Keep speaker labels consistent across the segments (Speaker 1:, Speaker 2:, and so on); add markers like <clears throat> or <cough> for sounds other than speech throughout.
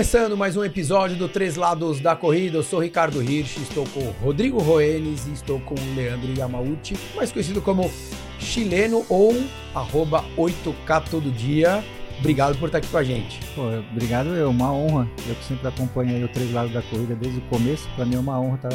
Speaker 1: Começando mais um episódio do Três Lados da Corrida, eu sou Ricardo Hirsch, estou com Rodrigo Roenes e estou com Leandro Yamauchi, mais conhecido como chileno ou arroba 8K todo dia. Obrigado por estar aqui com a gente.
Speaker 2: Pô, obrigado, é uma honra. Eu que sempre acompanho o Três Lados da Corrida desde o começo, para mim é uma honra tá,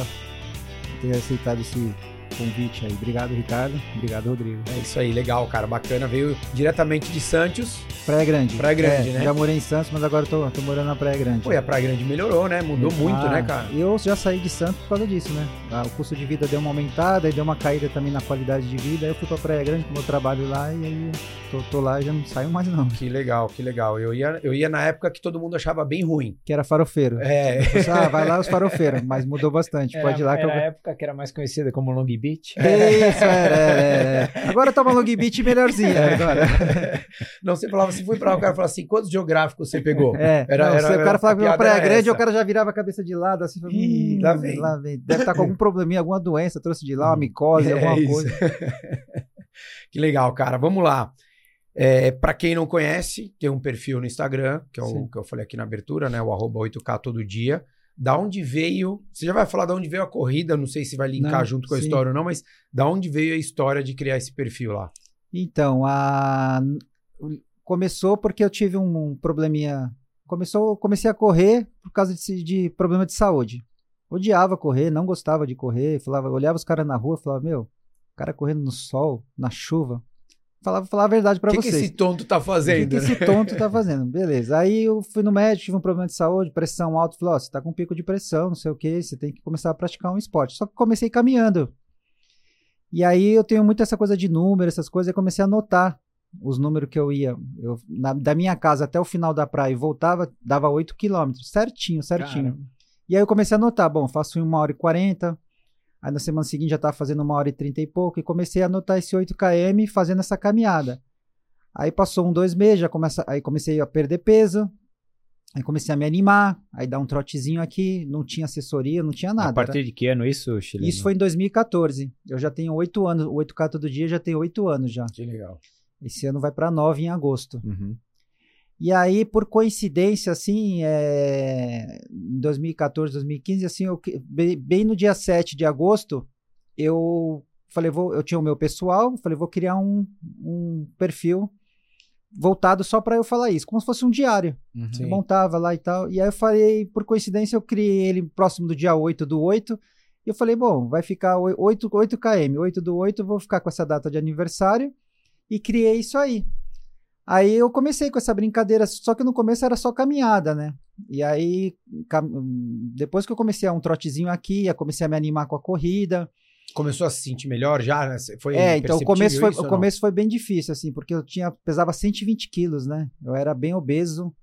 Speaker 2: ter aceitado esse convite aí. Obrigado, Ricardo. Obrigado, Rodrigo.
Speaker 1: É isso aí, legal, cara, bacana. Veio diretamente de Santos.
Speaker 2: Praia Grande.
Speaker 1: Praia Grande,
Speaker 2: é,
Speaker 1: né?
Speaker 2: Já morei em Santos, mas agora tô, tô morando na Praia Grande.
Speaker 1: Pô, e a Praia Grande melhorou, né? Mudou muito,
Speaker 2: Ah,
Speaker 1: né, cara?
Speaker 2: Eu já saí de Santos por causa disso, né? Ah, O custo de vida deu uma aumentada e deu uma caída também na qualidade de vida. Aí eu fui pra Praia Grande, como eu trabalho lá, e aí tô, tô lá e já não saio mais não.
Speaker 1: Que legal, que legal. Eu ia, eu ia na época que todo mundo achava bem ruim.
Speaker 2: Que era farofeiro.
Speaker 1: É,
Speaker 2: Eu falei, ah, vai lá os farofeiros, mas mudou bastante. Pode ir lá que eu
Speaker 3: era a época que era mais conhecida como Long Beach.
Speaker 2: Isso, era, era, era. Agora toma long beat melhorzinha. Agora. <laughs>
Speaker 1: Não, você falava assim, fui pra lá, o cara falava assim, quantos geográficos você pegou?
Speaker 2: É,
Speaker 1: Era-
Speaker 2: não,
Speaker 1: era-
Speaker 2: se o cara falava que uma praia
Speaker 1: era
Speaker 2: grande, o cara já virava a cabeça de lado, assim, falava, hum,
Speaker 1: lá vem.
Speaker 2: Deve estar com algum probleminha, alguma doença, trouxe de lá, uma micose, <laughs>
Speaker 1: É
Speaker 2: alguma
Speaker 1: isso.
Speaker 2: coisa. <laughs>
Speaker 1: Que legal, cara. Vamos lá. É, para quem não conhece, tem um perfil no Instagram, que é o
Speaker 2: Sim.
Speaker 1: que eu falei aqui na abertura, né? O arroba 8K todo dia. Da onde veio. Você já vai falar da onde veio a corrida, não sei se vai linkar
Speaker 2: Não,
Speaker 1: junto com a
Speaker 2: sim.
Speaker 1: história ou não, mas da onde veio a história de criar esse perfil lá?
Speaker 2: Então, a... começou porque eu tive um probleminha. Começou, comecei a correr por causa de, de problema de saúde. Odiava correr, não gostava de correr. Falava, olhava os caras na rua, falava, meu, o cara correndo no sol, na chuva. Falava, falava a verdade
Speaker 1: O
Speaker 2: pra
Speaker 1: que, que
Speaker 2: vocês.
Speaker 1: esse tonto tá
Speaker 2: O que,
Speaker 1: fazendo?
Speaker 2: que
Speaker 1: né?
Speaker 2: esse tonto tá <laughs> fazendo? Beleza. Aí eu fui no médico, tive um problema de saúde, pressão alta. Falei, ó, você tá com pico de pressão, não sei o que, você tem que começar a praticar um esporte. Só que comecei caminhando. E aí eu tenho muito essa coisa de número, essas coisas, eu comecei a anotar os números que eu ia. Eu, na- da minha casa até o final da praia e voltava, dava 8 quilômetros, certinho, certinho.
Speaker 3: Caramba.
Speaker 2: E aí eu comecei a anotar, bom, faço em uma hora e 40, aí na semana seguinte já estava fazendo uma hora e 30 e pouco, e comecei a anotar esse 8 km fazendo essa caminhada. Aí passou um, dois meses, já começa, aí comecei a perder peso, aí comecei a me animar, aí dar um trotezinho aqui, não tinha assessoria, não tinha nada.
Speaker 3: A partir de que ano isso, chileno?
Speaker 2: Isso foi em 2014, eu já tenho oito anos, o 8K todo dia já tenho oito anos já.
Speaker 1: Que legal.
Speaker 2: Esse ano vai para nove em agosto.
Speaker 3: Uhum.
Speaker 2: E aí, por coincidência, assim, é, em 2014, 2015, assim, eu, bem, bem no dia 7 de agosto, eu falei, vou, eu tinha o meu pessoal, falei, vou criar um, um perfil voltado só para eu falar isso, como se fosse um diário.
Speaker 3: Uhum.
Speaker 2: Eu montava lá e tal. E aí eu falei, por coincidência, eu criei ele próximo do dia 8 do 8. E eu falei, bom, vai ficar oi- 8, 8 km, 8 do 8, eu vou ficar com essa data de aniversário. E criei isso aí. Aí eu comecei com essa brincadeira, só que no começo era só caminhada, né? E aí, depois que eu comecei a um trotezinho aqui, eu comecei a me animar com a corrida.
Speaker 1: Começou a se sentir melhor já? né? Foi
Speaker 2: é, então o começo, foi, o começo foi bem difícil, assim, porque eu tinha, pesava 120 quilos, né? Eu era bem obeso.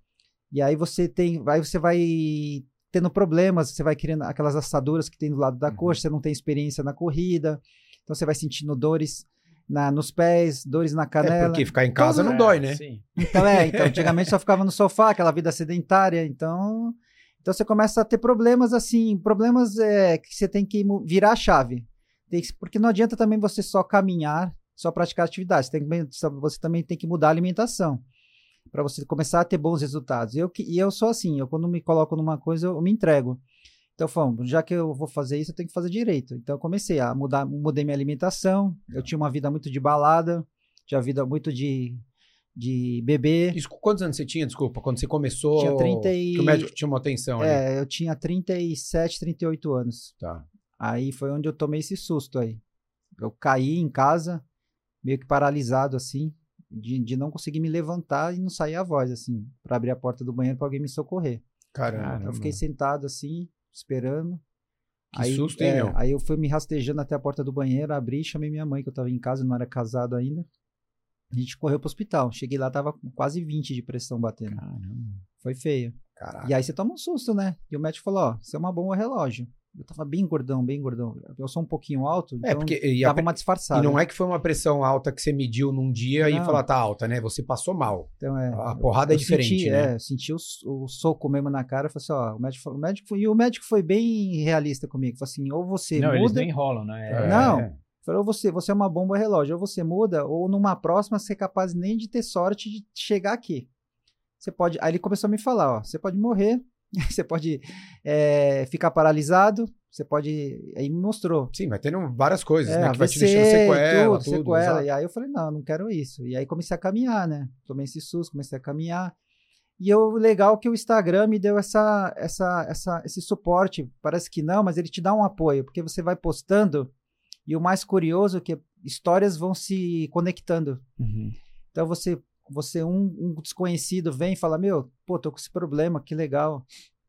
Speaker 2: E aí você tem, aí você vai tendo problemas, você vai criando aquelas assaduras que tem do lado da
Speaker 1: Uhum.
Speaker 2: coxa, você não tem experiência na corrida, então você vai sentindo dores na, nos pés, dores na
Speaker 1: É,
Speaker 2: canela.
Speaker 1: porque ficar em casa não
Speaker 3: É,
Speaker 1: dói, né?
Speaker 3: Sim.
Speaker 2: Então, é, então, <laughs> antigamente só ficava no sofá, aquela vida sedentária, então, então você começa a ter problemas assim, problemas é, que você tem que virar a chave. Porque não adianta também você só caminhar, só praticar atividade, você, tem você também tem que mudar a alimentação para você começar a ter bons resultados. E eu, que- e eu sou assim, eu quando me coloco numa coisa, eu, me entrego. Então, falando, já que eu vou fazer isso, eu tenho que fazer direito. Então, eu comecei a mudar, mudei minha alimentação. Eu tinha uma vida muito de balada, tinha vida muito de, de beber.
Speaker 1: Isso, quantos anos você tinha, desculpa? Quando você começou.
Speaker 2: Tinha 30 e-
Speaker 1: Que o médico tinha uma atenção ali.
Speaker 2: É, eu tinha 37, 38 anos.
Speaker 1: Tá.
Speaker 2: Aí foi onde eu tomei esse susto aí. Eu caí em casa, meio que paralisado assim, de, de não conseguir me levantar e não sair a voz, assim, para abrir a porta do banheiro para alguém me socorrer.
Speaker 1: Caramba.
Speaker 3: Caramba.
Speaker 2: Eu fiquei sentado assim, esperando.
Speaker 1: Que
Speaker 2: aí,
Speaker 1: susto, hein,
Speaker 2: é,
Speaker 1: meu?
Speaker 2: Aí eu fui me rastejando até a porta do banheiro, abri, chamei minha mãe, que eu tava em casa, não era casado ainda. A gente correu pro hospital. Cheguei lá, tava com quase 20 de pressão batendo.
Speaker 3: Caramba.
Speaker 2: Foi feio.
Speaker 1: Caraca.
Speaker 2: E aí você toma um susto, né? E o médico falou, ó, você é uma bomba relógio. Eu tava bem gordão, bem gordão. Eu sou um pouquinho alto, então
Speaker 1: É, porque. E, a
Speaker 2: dava uma disfarçada.
Speaker 1: e não é que foi uma pressão alta que você mediu num dia e
Speaker 2: Não.
Speaker 1: falou, tá alta, né? Você passou mal.
Speaker 2: Então, é,
Speaker 1: A porrada é
Speaker 2: eu
Speaker 1: diferente,
Speaker 2: senti,
Speaker 1: né?
Speaker 2: É, eu senti o, o soco mesmo na cara. Eu falei assim, ó, o médico, o médico foi, e o médico foi bem realista comigo. Falou assim, ou você
Speaker 3: Não, eles
Speaker 2: muda,
Speaker 3: não enrolam, né?
Speaker 1: É.
Speaker 2: Não. falou, ou você, você é uma bomba relógio, ou você muda, ou numa próxima você é capaz nem de ter sorte de chegar aqui. Você pode, aí ele começou a me falar, ó, você pode morrer <laughs> você pode é, ficar paralisado, você pode. Aí me mostrou.
Speaker 1: Sim, vai tendo várias coisas,
Speaker 2: É,
Speaker 1: né? Que vai te deixando sequela,
Speaker 2: tudo,
Speaker 1: tudo.
Speaker 2: sequela.
Speaker 1: exato.
Speaker 2: E aí eu falei, não, não quero isso. E aí comecei a caminhar, né? Tomei esse susto, comecei a caminhar. E o legal é que o Instagram me deu essa, essa, essa, esse suporte. Parece que não, mas ele te dá um apoio, porque você vai postando. E o mais curioso é que histórias vão se conectando.
Speaker 3: Uhum.
Speaker 2: Então você, você um, um desconhecido vem e fala, meu, pô, tô com esse problema, que legal.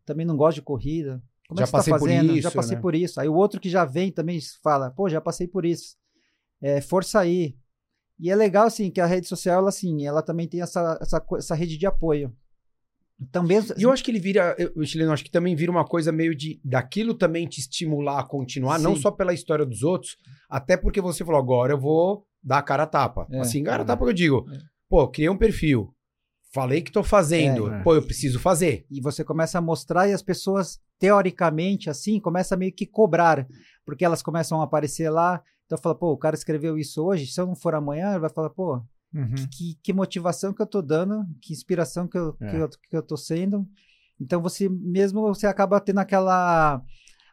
Speaker 2: Também não gosto de corrida. Como
Speaker 1: Já
Speaker 2: é que você tá
Speaker 1: por
Speaker 2: fazendo?
Speaker 1: isso,
Speaker 2: já passei
Speaker 1: né?
Speaker 2: por isso. Aí o outro que já vem também fala, pô, já passei por isso. É, força aí. E é legal, assim, que a rede social, ela, assim, ela também tem essa, essa, essa rede de apoio. Então, mesmo...
Speaker 1: E eu acho que ele vira, eu- chileno, acho que também vira uma coisa meio de daquilo também te estimular a continuar, não
Speaker 2: Sim.
Speaker 1: só pela história dos outros, até porque você falou, agora eu vou dar a cara a tapa.
Speaker 2: É.
Speaker 1: assim, cara a tapa que eu digo,
Speaker 2: É.
Speaker 1: pô, criei um perfil, falei que tô fazendo,
Speaker 3: É.
Speaker 1: pô, eu preciso fazer.
Speaker 2: e você começa a mostrar e as pessoas, teoricamente, assim, começam a meio que cobrar, porque elas começam a aparecer lá. Então fala, pô, o cara escreveu isso hoje, se eu não for amanhã, ele vai falar, pô,
Speaker 3: Uhum.
Speaker 2: que, que motivação que eu tô dando, que inspiração que eu,
Speaker 3: É.
Speaker 2: que eu, que eu tô sendo. Então você mesmo você acaba tendo aquela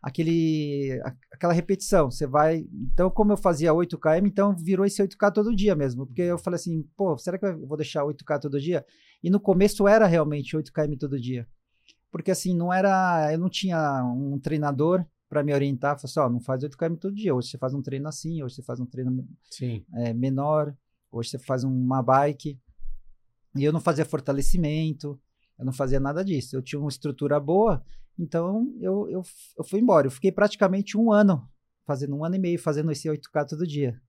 Speaker 2: aquele aquela repetição. Você vai, então como eu fazia 8 km, então virou esse 8k todo dia mesmo, porque eu falei assim, pô, será que eu vou deixar 8k todo dia? E no começo era realmente 8 km todo dia. Porque assim, não era, eu não tinha um treinador para me orientar, falou assim, ó, não faz 8 km todo dia, hoje você faz um treino assim, hoje você faz um treino é, menor, hoje você faz uma bike. E eu não fazia fortalecimento, eu não fazia nada disso. Eu tinha uma estrutura boa, então eu, eu, eu fui embora. Eu fiquei praticamente um ano, fazendo um ano e meio, fazendo esse 8K todo dia.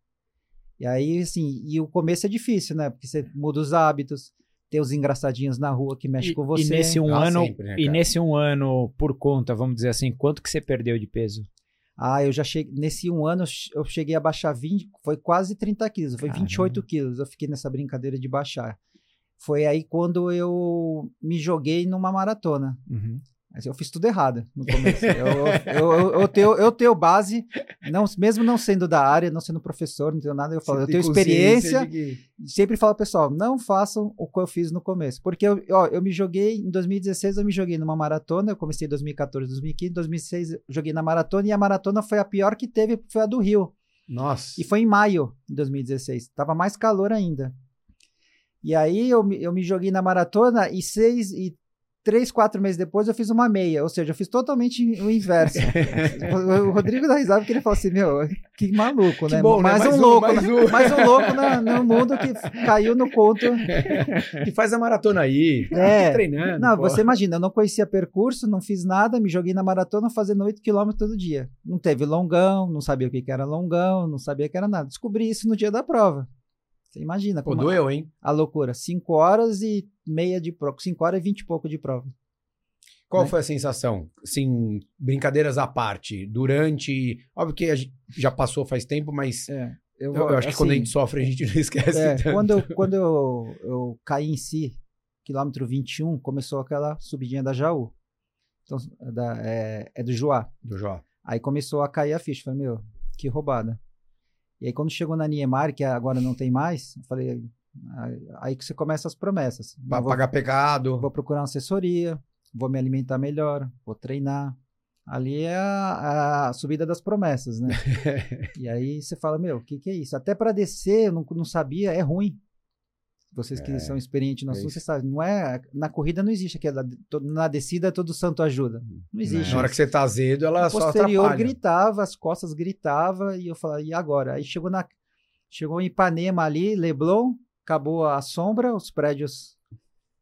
Speaker 2: E aí, assim, e o começo é difícil, né? Porque você muda os hábitos, tem os engraçadinhos na rua que mexem
Speaker 3: E,
Speaker 2: com você.
Speaker 3: e nesse um
Speaker 1: Ah,
Speaker 3: ano,
Speaker 1: sempre, né,
Speaker 3: e nesse um ano por conta, vamos dizer assim, quanto que você perdeu de peso?
Speaker 2: Ah, eu já cheguei. Nesse um ano eu cheguei a baixar 20, foi quase 30 quilos, foi
Speaker 3: Caramba.
Speaker 2: 28 quilos. Eu fiquei nessa brincadeira de baixar. Foi aí quando eu me joguei numa maratona.
Speaker 3: Uhum.
Speaker 2: Mas eu fiz tudo errado no começo. eu, eu, eu, eu tenho, eu tenho base, não, mesmo não sendo da área, não sendo professor, não tenho nada, eu falo,
Speaker 1: Você
Speaker 2: eu tenho experiência.
Speaker 1: que-
Speaker 2: Sempre falo, pessoal, não façam o que eu fiz no começo. Porque eu, ó, eu me joguei, em 2016, eu me joguei numa maratona. Eu comecei em 2014, 2015, 2016, eu joguei na maratona. E a maratona foi a pior que teve, foi a do Rio.
Speaker 1: Nossa.
Speaker 2: E foi em maio de 2016. Tava mais calor ainda. E aí eu, me- eu me joguei na maratona e seis e três, quatro meses depois eu fiz uma meia. Ou seja, eu fiz totalmente o inverso. <laughs> o, Rodrigo dá risada porque ele falou assim: Meu, que maluco,
Speaker 1: Que
Speaker 2: né?
Speaker 1: bom, né?
Speaker 2: mais,
Speaker 1: Mais
Speaker 2: um
Speaker 1: um,
Speaker 2: louco,
Speaker 1: mais
Speaker 2: né?
Speaker 1: um.
Speaker 2: mais um louco na- no mundo que caiu no conto. <laughs>
Speaker 1: que faz a maratona aí.
Speaker 2: É.
Speaker 1: Fica treinando.
Speaker 2: Não,
Speaker 1: pô.
Speaker 2: você imagina, eu não conhecia percurso, não fiz nada, me joguei na maratona fazendo 8 km todo dia. Não teve longão, não sabia o que que era longão, não sabia o que era nada. Descobri isso no dia da prova. Você imagina
Speaker 1: Pô, doeu, hein?
Speaker 2: a loucura. 5 horas e meia de prova. 5 horas e 20 e pouco de prova.
Speaker 1: Qual
Speaker 2: Né?
Speaker 1: foi a sensação? Assim, brincadeiras à parte, durante. Óbvio que gente já passou faz tempo, mas
Speaker 2: É,
Speaker 1: eu, eu acho que quando a gente sofre, a gente não <laughs> esquece.
Speaker 2: É,
Speaker 1: tanto.
Speaker 2: quando eu, <laughs> quando eu, eu caí em si, quilômetro 21, começou aquela subidinha da Jaú. Então, da, é, é do Joá.
Speaker 1: Do Jó.
Speaker 2: Aí começou a cair a ficha. Falei, meu, que roubada. E aí, quando chegou na Niemeyer, que agora não tem mais, eu falei, aí- aí que você começa as promessas. Vou,
Speaker 1: pagar pecado.
Speaker 2: vou procurar uma assessoria, vou me alimentar melhor, vou treinar. Ali é a, a subida das promessas, né? <laughs> e aí você fala, meu, o que, que é isso? Até para descer, eu não, não sabia, é ruim. Vocês que
Speaker 1: É,
Speaker 2: são experientes no
Speaker 1: é
Speaker 2: assunto, vocês sabem, não é, na corrida não existe aquela, na descida todo santo ajuda. Não existe.
Speaker 1: Na hora que você tá azedo, ela
Speaker 2: O
Speaker 1: só
Speaker 2: posterior
Speaker 1: atrapalha.
Speaker 2: gritava, as costas gritava e eu falava, e agora? Aí chegou na chegou em Ipanema ali, Leblon, acabou a sombra, os prédios,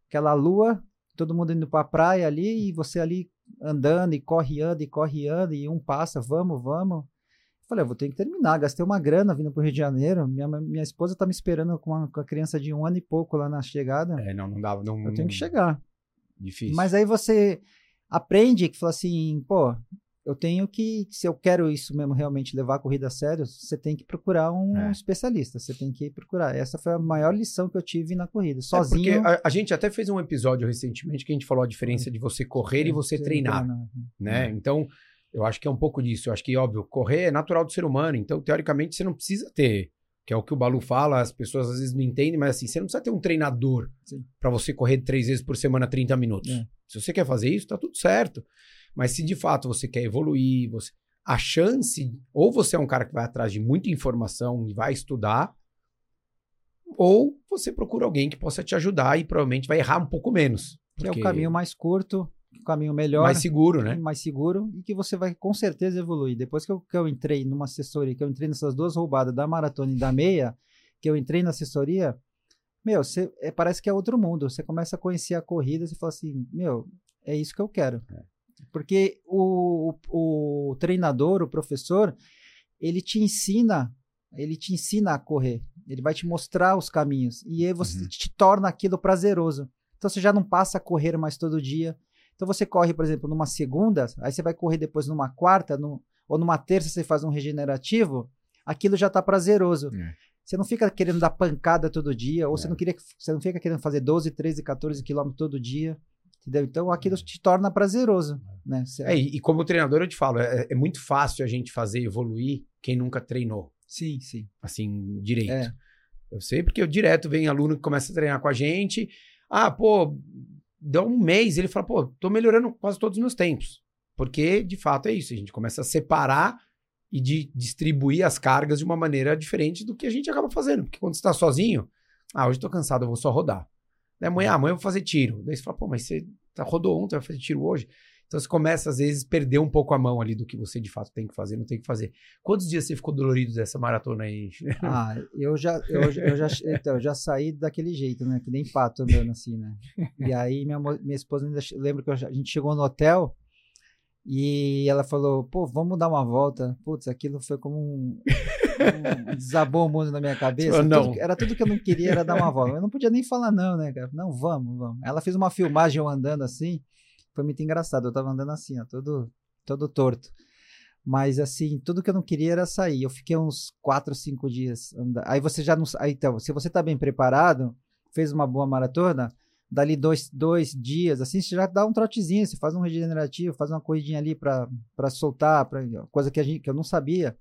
Speaker 2: aquela lua, todo mundo indo pra praia ali e você ali andando e corre anda e corre anda e um passa, vamos, vamos. Eu Falei, eu vou ter que terminar, gastei uma grana vindo pro Rio de Janeiro, minha, minha esposa tá me esperando com, uma, com a criança de um ano e pouco lá na chegada,
Speaker 1: É, não, não dava. Não,
Speaker 2: eu tenho que chegar.
Speaker 1: Difícil.
Speaker 2: Mas aí você aprende que fala assim, pô, eu tenho que, se eu quero isso mesmo realmente levar a corrida a sério, você tem que procurar um
Speaker 1: É.
Speaker 2: especialista, você tem que procurar. Essa foi a maior lição que eu tive na corrida,
Speaker 1: É
Speaker 2: sozinho.
Speaker 1: porque a, a gente até fez um episódio recentemente que a gente falou a diferença de você correr e você
Speaker 2: Você
Speaker 1: treinar,
Speaker 2: treina.
Speaker 1: né? Então, eu acho que é um pouco disso. Eu acho que, óbvio, correr é natural do ser humano. Então, teoricamente, você não precisa ter Que é o que o Balu fala, as pessoas às vezes não entendem, mas assim, você não precisa ter um treinador para você correr três vezes por semana 30 minutos.
Speaker 2: É.
Speaker 1: Se você quer fazer isso, tá tudo certo. Mas se de fato você quer evoluir, você... a chance, ou você é um cara que vai atrás de muita informação e vai estudar, ou você procura alguém que possa te ajudar e provavelmente vai errar um pouco menos.
Speaker 2: Que é o
Speaker 1: porque
Speaker 2: caminho mais curto, caminho melhor.
Speaker 1: mais seguro, né?
Speaker 2: mais seguro e que você vai com certeza evoluir. Depois que eu, que eu entrei numa assessoria, que eu entrei nessas duas roubadas da maratona e da meia, que eu entrei na assessoria, meu, você, é, parece que é outro mundo. Você começa a conhecer a corrida e fala assim, meu, é isso que eu quero. Porque o, o, o treinador, o professor, ele te ensina, ele te ensina a correr. Ele vai te mostrar os caminhos e aí você
Speaker 1: Uhum.
Speaker 2: te torna aquilo prazeroso. Então você já não passa a correr mais todo dia. Então você corre, por exemplo, numa segunda, aí você vai correr depois numa quarta, no- ou numa terça você faz um regenerativo, aquilo já está prazeroso.
Speaker 3: É.
Speaker 2: Você não fica querendo dar pancada todo dia, ou você
Speaker 1: É.
Speaker 2: não queria, você não fica querendo fazer 12, 13, 14 quilômetros todo dia. Entendeu? Então aquilo te torna prazeroso. Né? Você-
Speaker 1: É, e, e como treinador eu te falo, é, é muito fácil a gente fazer evoluir quem nunca treinou,
Speaker 2: Sim, sim.
Speaker 1: assim, direito.
Speaker 2: É.
Speaker 1: Eu sei porque eu direto vem aluno que começa a treinar com a gente. Ah, pô, dá um mês, ele fala, pô, tô melhorando quase todos os meus tempos. Porque, de fato, é isso. A gente começa a separar e de distribuir as cargas de uma maneira diferente do que a gente acaba fazendo. Porque quando você tá sozinho, ah, hoje tô cansado, eu vou só rodar. Daí amanhã, ah, amanhã eu vou fazer tiro. Daí você fala, pô, mas você tá, rodou ontem, vai fazer tiro hoje. Então você começa, às vezes, perder um pouco a mão ali do que você de fato tem que fazer, não tem que fazer. Quantos dias você ficou dolorido dessa maratona aí? <laughs>
Speaker 2: Ah, eu já, eu, eu já, então, eu já saí daquele jeito, né? Que nem pato andando assim, né? E aí minha, minha esposa ainda lembra que a gente chegou no hotel e ela falou, pô, vamos dar uma volta. Putz, aquilo foi como um, um- desabou o mundo na minha cabeça. Tudo
Speaker 1: "Não."
Speaker 2: que- era tudo que eu não queria, era dar uma volta. Eu não podia nem falar não, né, cara? Não, vamos, vamos. Ela fez uma filmagem eu andando assim, foi muito engraçado. Eu tava andando assim, ó, todo, todo torto. Mas assim, tudo que eu não queria era sair. Eu fiquei uns 4, 5 dias andando. Aí você já não. Aí, então, se você tá bem preparado, fez uma boa maratona, dali dois, dois dias, assim, você já dá um trotezinho, você faz um regenerativo, faz uma corridinha ali pra soltar, pra, coisa que, a gente, que eu não sabia.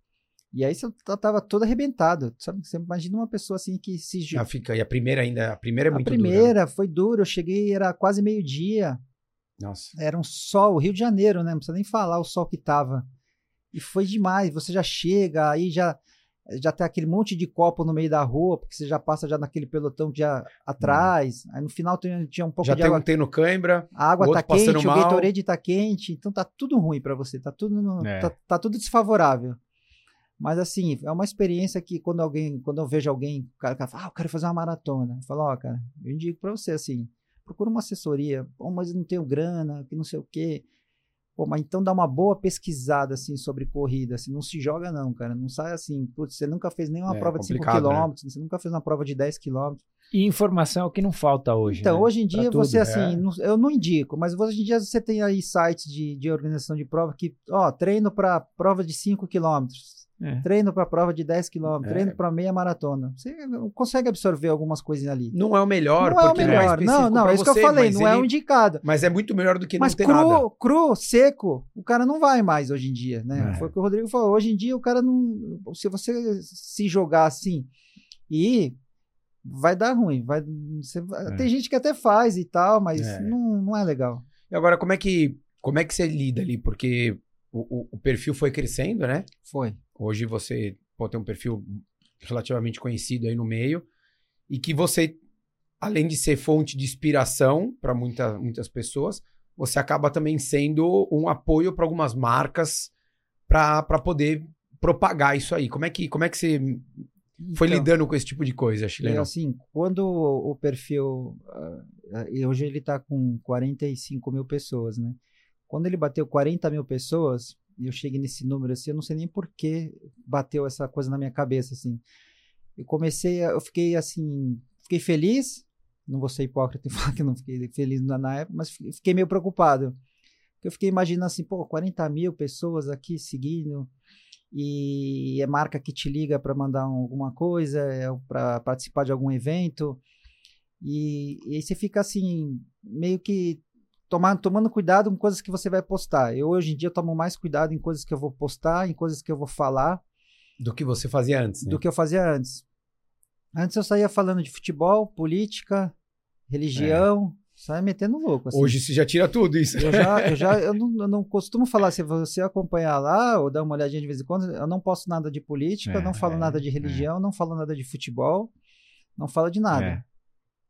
Speaker 2: E aí você tava todo arrebentado. Sabe? Você imagina uma pessoa assim que se.
Speaker 1: Já fica. E a primeira ainda. A primeira é
Speaker 2: a
Speaker 1: muito dura, né?
Speaker 2: primeira foi dura, eu cheguei, era quase meio-dia.
Speaker 1: Nossa.
Speaker 2: Era um sol, Rio de Janeiro, né? Não precisa nem falar o sol que tava. E foi demais. Você já chega, aí já já tem aquele monte de copo no meio da rua, porque você já passa já naquele pelotão que já atrás. Aí no final tem- tinha um pouco
Speaker 1: Já
Speaker 2: de
Speaker 1: tem
Speaker 2: água.
Speaker 1: um tendo cãibra.
Speaker 2: A água
Speaker 1: o
Speaker 2: tá quente, o
Speaker 1: mal.
Speaker 2: Gatorade tá quente, então tá tudo ruim pra você, tá tudo no-
Speaker 3: É.
Speaker 2: tá, tá tudo desfavorável. Mas assim, é uma experiência que quando alguém, quando eu vejo alguém, o cara, o cara fala, ah, eu quero fazer uma maratona. Eu falo, ó, cara, eu indico pra você assim, procura uma assessoria, pô, mas eu não tenho grana, que não sei o quê. Pô, mas então dá uma boa pesquisada assim sobre corrida, assim, não se joga não, cara, não sai assim, putz, você nunca fez nenhuma
Speaker 1: É,
Speaker 2: prova de 5
Speaker 1: complicado, né?
Speaker 2: km, você nunca fez uma prova de 10 km.
Speaker 3: E informação é o que não falta hoje.
Speaker 2: Então,
Speaker 3: né?
Speaker 2: hoje em
Speaker 3: Pra
Speaker 2: dia,
Speaker 3: tudo.
Speaker 2: você assim,
Speaker 1: é.
Speaker 2: não- eu não indico, mas hoje em dia você tem aí sites de, de organização de prova que, ó, treino para prova de 5 quilômetros,
Speaker 3: É.
Speaker 2: treino para prova de 10 quilômetros,
Speaker 1: É.
Speaker 2: treino para meia maratona. Você consegue absorver algumas coisinhas ali.
Speaker 1: Não é o melhor,
Speaker 2: não é o
Speaker 1: porque
Speaker 2: melhor. Não, não,
Speaker 1: pra
Speaker 2: é isso que eu
Speaker 1: você,
Speaker 2: falei, não é
Speaker 1: ele-
Speaker 2: o indicado.
Speaker 1: Mas é muito melhor do que
Speaker 2: Mas
Speaker 1: não ter nada.
Speaker 2: cru, cru, seco, o cara não vai mais hoje em dia, né?
Speaker 1: É.
Speaker 2: Foi o que o Rodrigo falou. Hoje em dia o cara não. Se você se jogar assim e vai dar ruim. Vai, você
Speaker 3: É.
Speaker 2: Tem gente que até faz e tal, mas
Speaker 1: É.
Speaker 2: não, não é legal.
Speaker 1: E agora, como é que, como é que você lida ali? Porque o, o- o perfil foi crescendo, né?
Speaker 2: Foi.
Speaker 1: Hoje você pode ter um perfil relativamente conhecido aí no meio e que você, além de ser fonte de inspiração para muita, muitas pessoas, você acaba também sendo um apoio para algumas marcas para poder propagar isso aí. Como é que, como é que você foi
Speaker 2: Então,
Speaker 1: lidando com esse tipo de coisa,
Speaker 2: É
Speaker 1: chileno?
Speaker 2: assim, quando o perfil. e hoje ele está com 45 mil pessoas, né? Quando ele bateu 40 mil pessoas, e eu cheguei nesse número assim, eu não sei nem por que bateu essa coisa na minha cabeça, assim. Eu comecei, a- eu fiquei assim, fiquei feliz, não vou ser hipócrita e <laughs> falar que não fiquei feliz na, na época, mas fi- fiquei meio preocupado. Eu fiquei imaginando assim, pô, 40 mil pessoas aqui seguindo, e é marca que te liga para mandar um- alguma coisa, é para participar de algum evento. E, e aí você fica assim, meio que tomar, tomando cuidado com coisas que você vai postar. Eu hoje em dia tomo mais cuidado em coisas que eu vou postar, em coisas que eu vou falar,
Speaker 1: Do que você fazia antes, né?
Speaker 2: do que eu fazia antes. Antes eu saía falando de futebol, política, religião, saia metendo louco. assim.
Speaker 1: Hoje você já tira tudo isso.
Speaker 2: Eu já, eu já <laughs> eu não, eu não costumo falar, se você acompanhar lá ou dar uma olhadinha de vez em quando, eu não posto nada de política,
Speaker 3: É,
Speaker 2: não falo
Speaker 3: é,
Speaker 2: nada de religião, não falo nada de futebol, não falo de nada.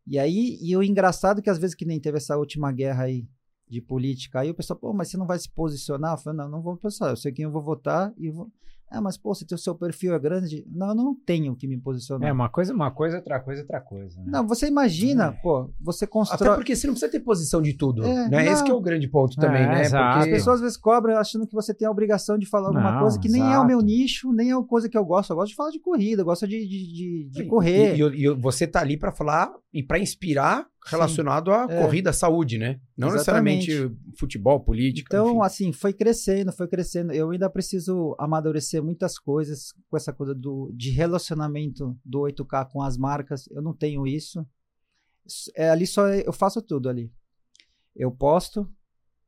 Speaker 2: E aí, e o engraçado é que às vezes que nem teve essa última guerra aí de política, aí o pessoal, pô, mas você não vai se posicionar? Eu falei, não, não vou pensar, eu sei quem eu vou votar e vou... Ah, mas pô, se o seu perfil é grande, não, eu não tenho que me posicionar.
Speaker 3: É, uma coisa, uma coisa, outra coisa, outra coisa. Né?
Speaker 2: Não, você imagina,
Speaker 3: É.
Speaker 2: pô, você
Speaker 1: Até
Speaker 2: constrói...
Speaker 1: porque você não precisa ter posição de tudo.
Speaker 2: É,
Speaker 1: né? Esse
Speaker 2: não.
Speaker 1: que é o grande ponto também,
Speaker 3: É,
Speaker 1: né?
Speaker 3: exato.
Speaker 2: As
Speaker 1: Porque
Speaker 2: pessoas às vezes cobram achando que você tem a obrigação de falar alguma
Speaker 3: Não,
Speaker 2: coisa que nem é o meu
Speaker 3: exato.
Speaker 2: nicho, nem é a coisa que eu gosto. Eu gosto de falar de corrida, eu gosto de, de, de, de correr.
Speaker 1: E, e- e você tá ali pra falar e pra inspirar relacionado à
Speaker 2: É.
Speaker 1: corrida, à saúde, né? Não
Speaker 2: Exatamente.
Speaker 1: necessariamente futebol, política.
Speaker 2: Então,
Speaker 1: enfim.
Speaker 2: assim, foi crescendo, foi crescendo. Eu ainda preciso amadurecer muitas coisas com essa coisa do, de relacionamento do 8K com as marcas. Eu não tenho isso. É, ali só eu faço tudo ali. Eu posto.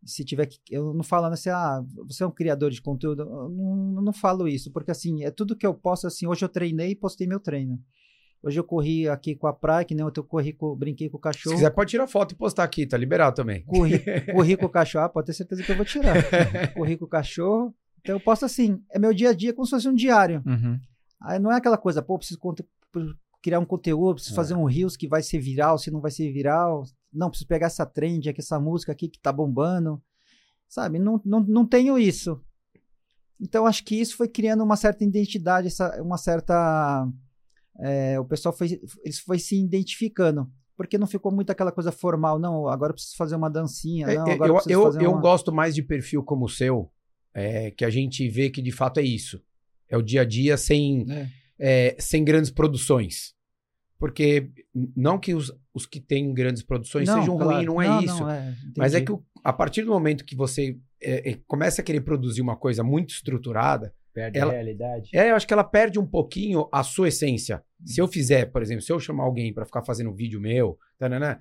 Speaker 2: Se tiver que. Eu não falo assim, ah, você é um criador de conteúdo. Eu não, não falo isso, porque assim, é tudo que eu posto. Assim, hoje eu treinei e postei meu treino. Hoje eu corri aqui com a praia, que nem eu corri com, brinquei com o
Speaker 1: Se
Speaker 2: cachorro.
Speaker 1: quiser, pode tirar foto e postar aqui, tá liberado também.
Speaker 2: Corri, <laughs> corri com o cachorro, ah, pode ter certeza que eu vou tirar. <laughs> corri com o cachorro. Então eu posto assim, é meu dia a dia como se fosse um diário.
Speaker 3: Uhum.
Speaker 2: Aí não é aquela coisa, pô, preciso criar um conteúdo, preciso
Speaker 1: É.
Speaker 2: fazer um reels que vai ser viral, se não vai ser viral. Não, preciso pegar essa trend aqui, essa música aqui que tá bombando. Sabe, não, não, não tenho isso. Então acho que isso foi criando uma certa identidade, essa, uma certa. É, o pessoal foi, eles foi se identificando. Porque não ficou muito aquela coisa formal, não, agora eu preciso fazer uma dancinha,
Speaker 1: É,
Speaker 2: não,
Speaker 1: é,
Speaker 2: agora
Speaker 1: eu eu,
Speaker 2: fazer
Speaker 1: eu
Speaker 2: uma...
Speaker 1: gosto mais de perfil como o seu, é, que a gente vê que de fato é isso. É o dia a dia sem,
Speaker 2: É.
Speaker 1: é, sem grandes produções. Porque não que os, os que têm grandes produções sejam
Speaker 2: claro.
Speaker 1: ruins, não é isso.
Speaker 2: é,
Speaker 1: Mas é que o- a partir do momento que você é, é, começa a querer produzir uma coisa muito estruturada,
Speaker 3: Perde
Speaker 1: Ela-
Speaker 3: a realidade.
Speaker 1: é, eu acho que ela perde um pouquinho a sua essência. Se eu fizer, por exemplo, se eu chamar alguém pra ficar fazendo um vídeo meu, tananã,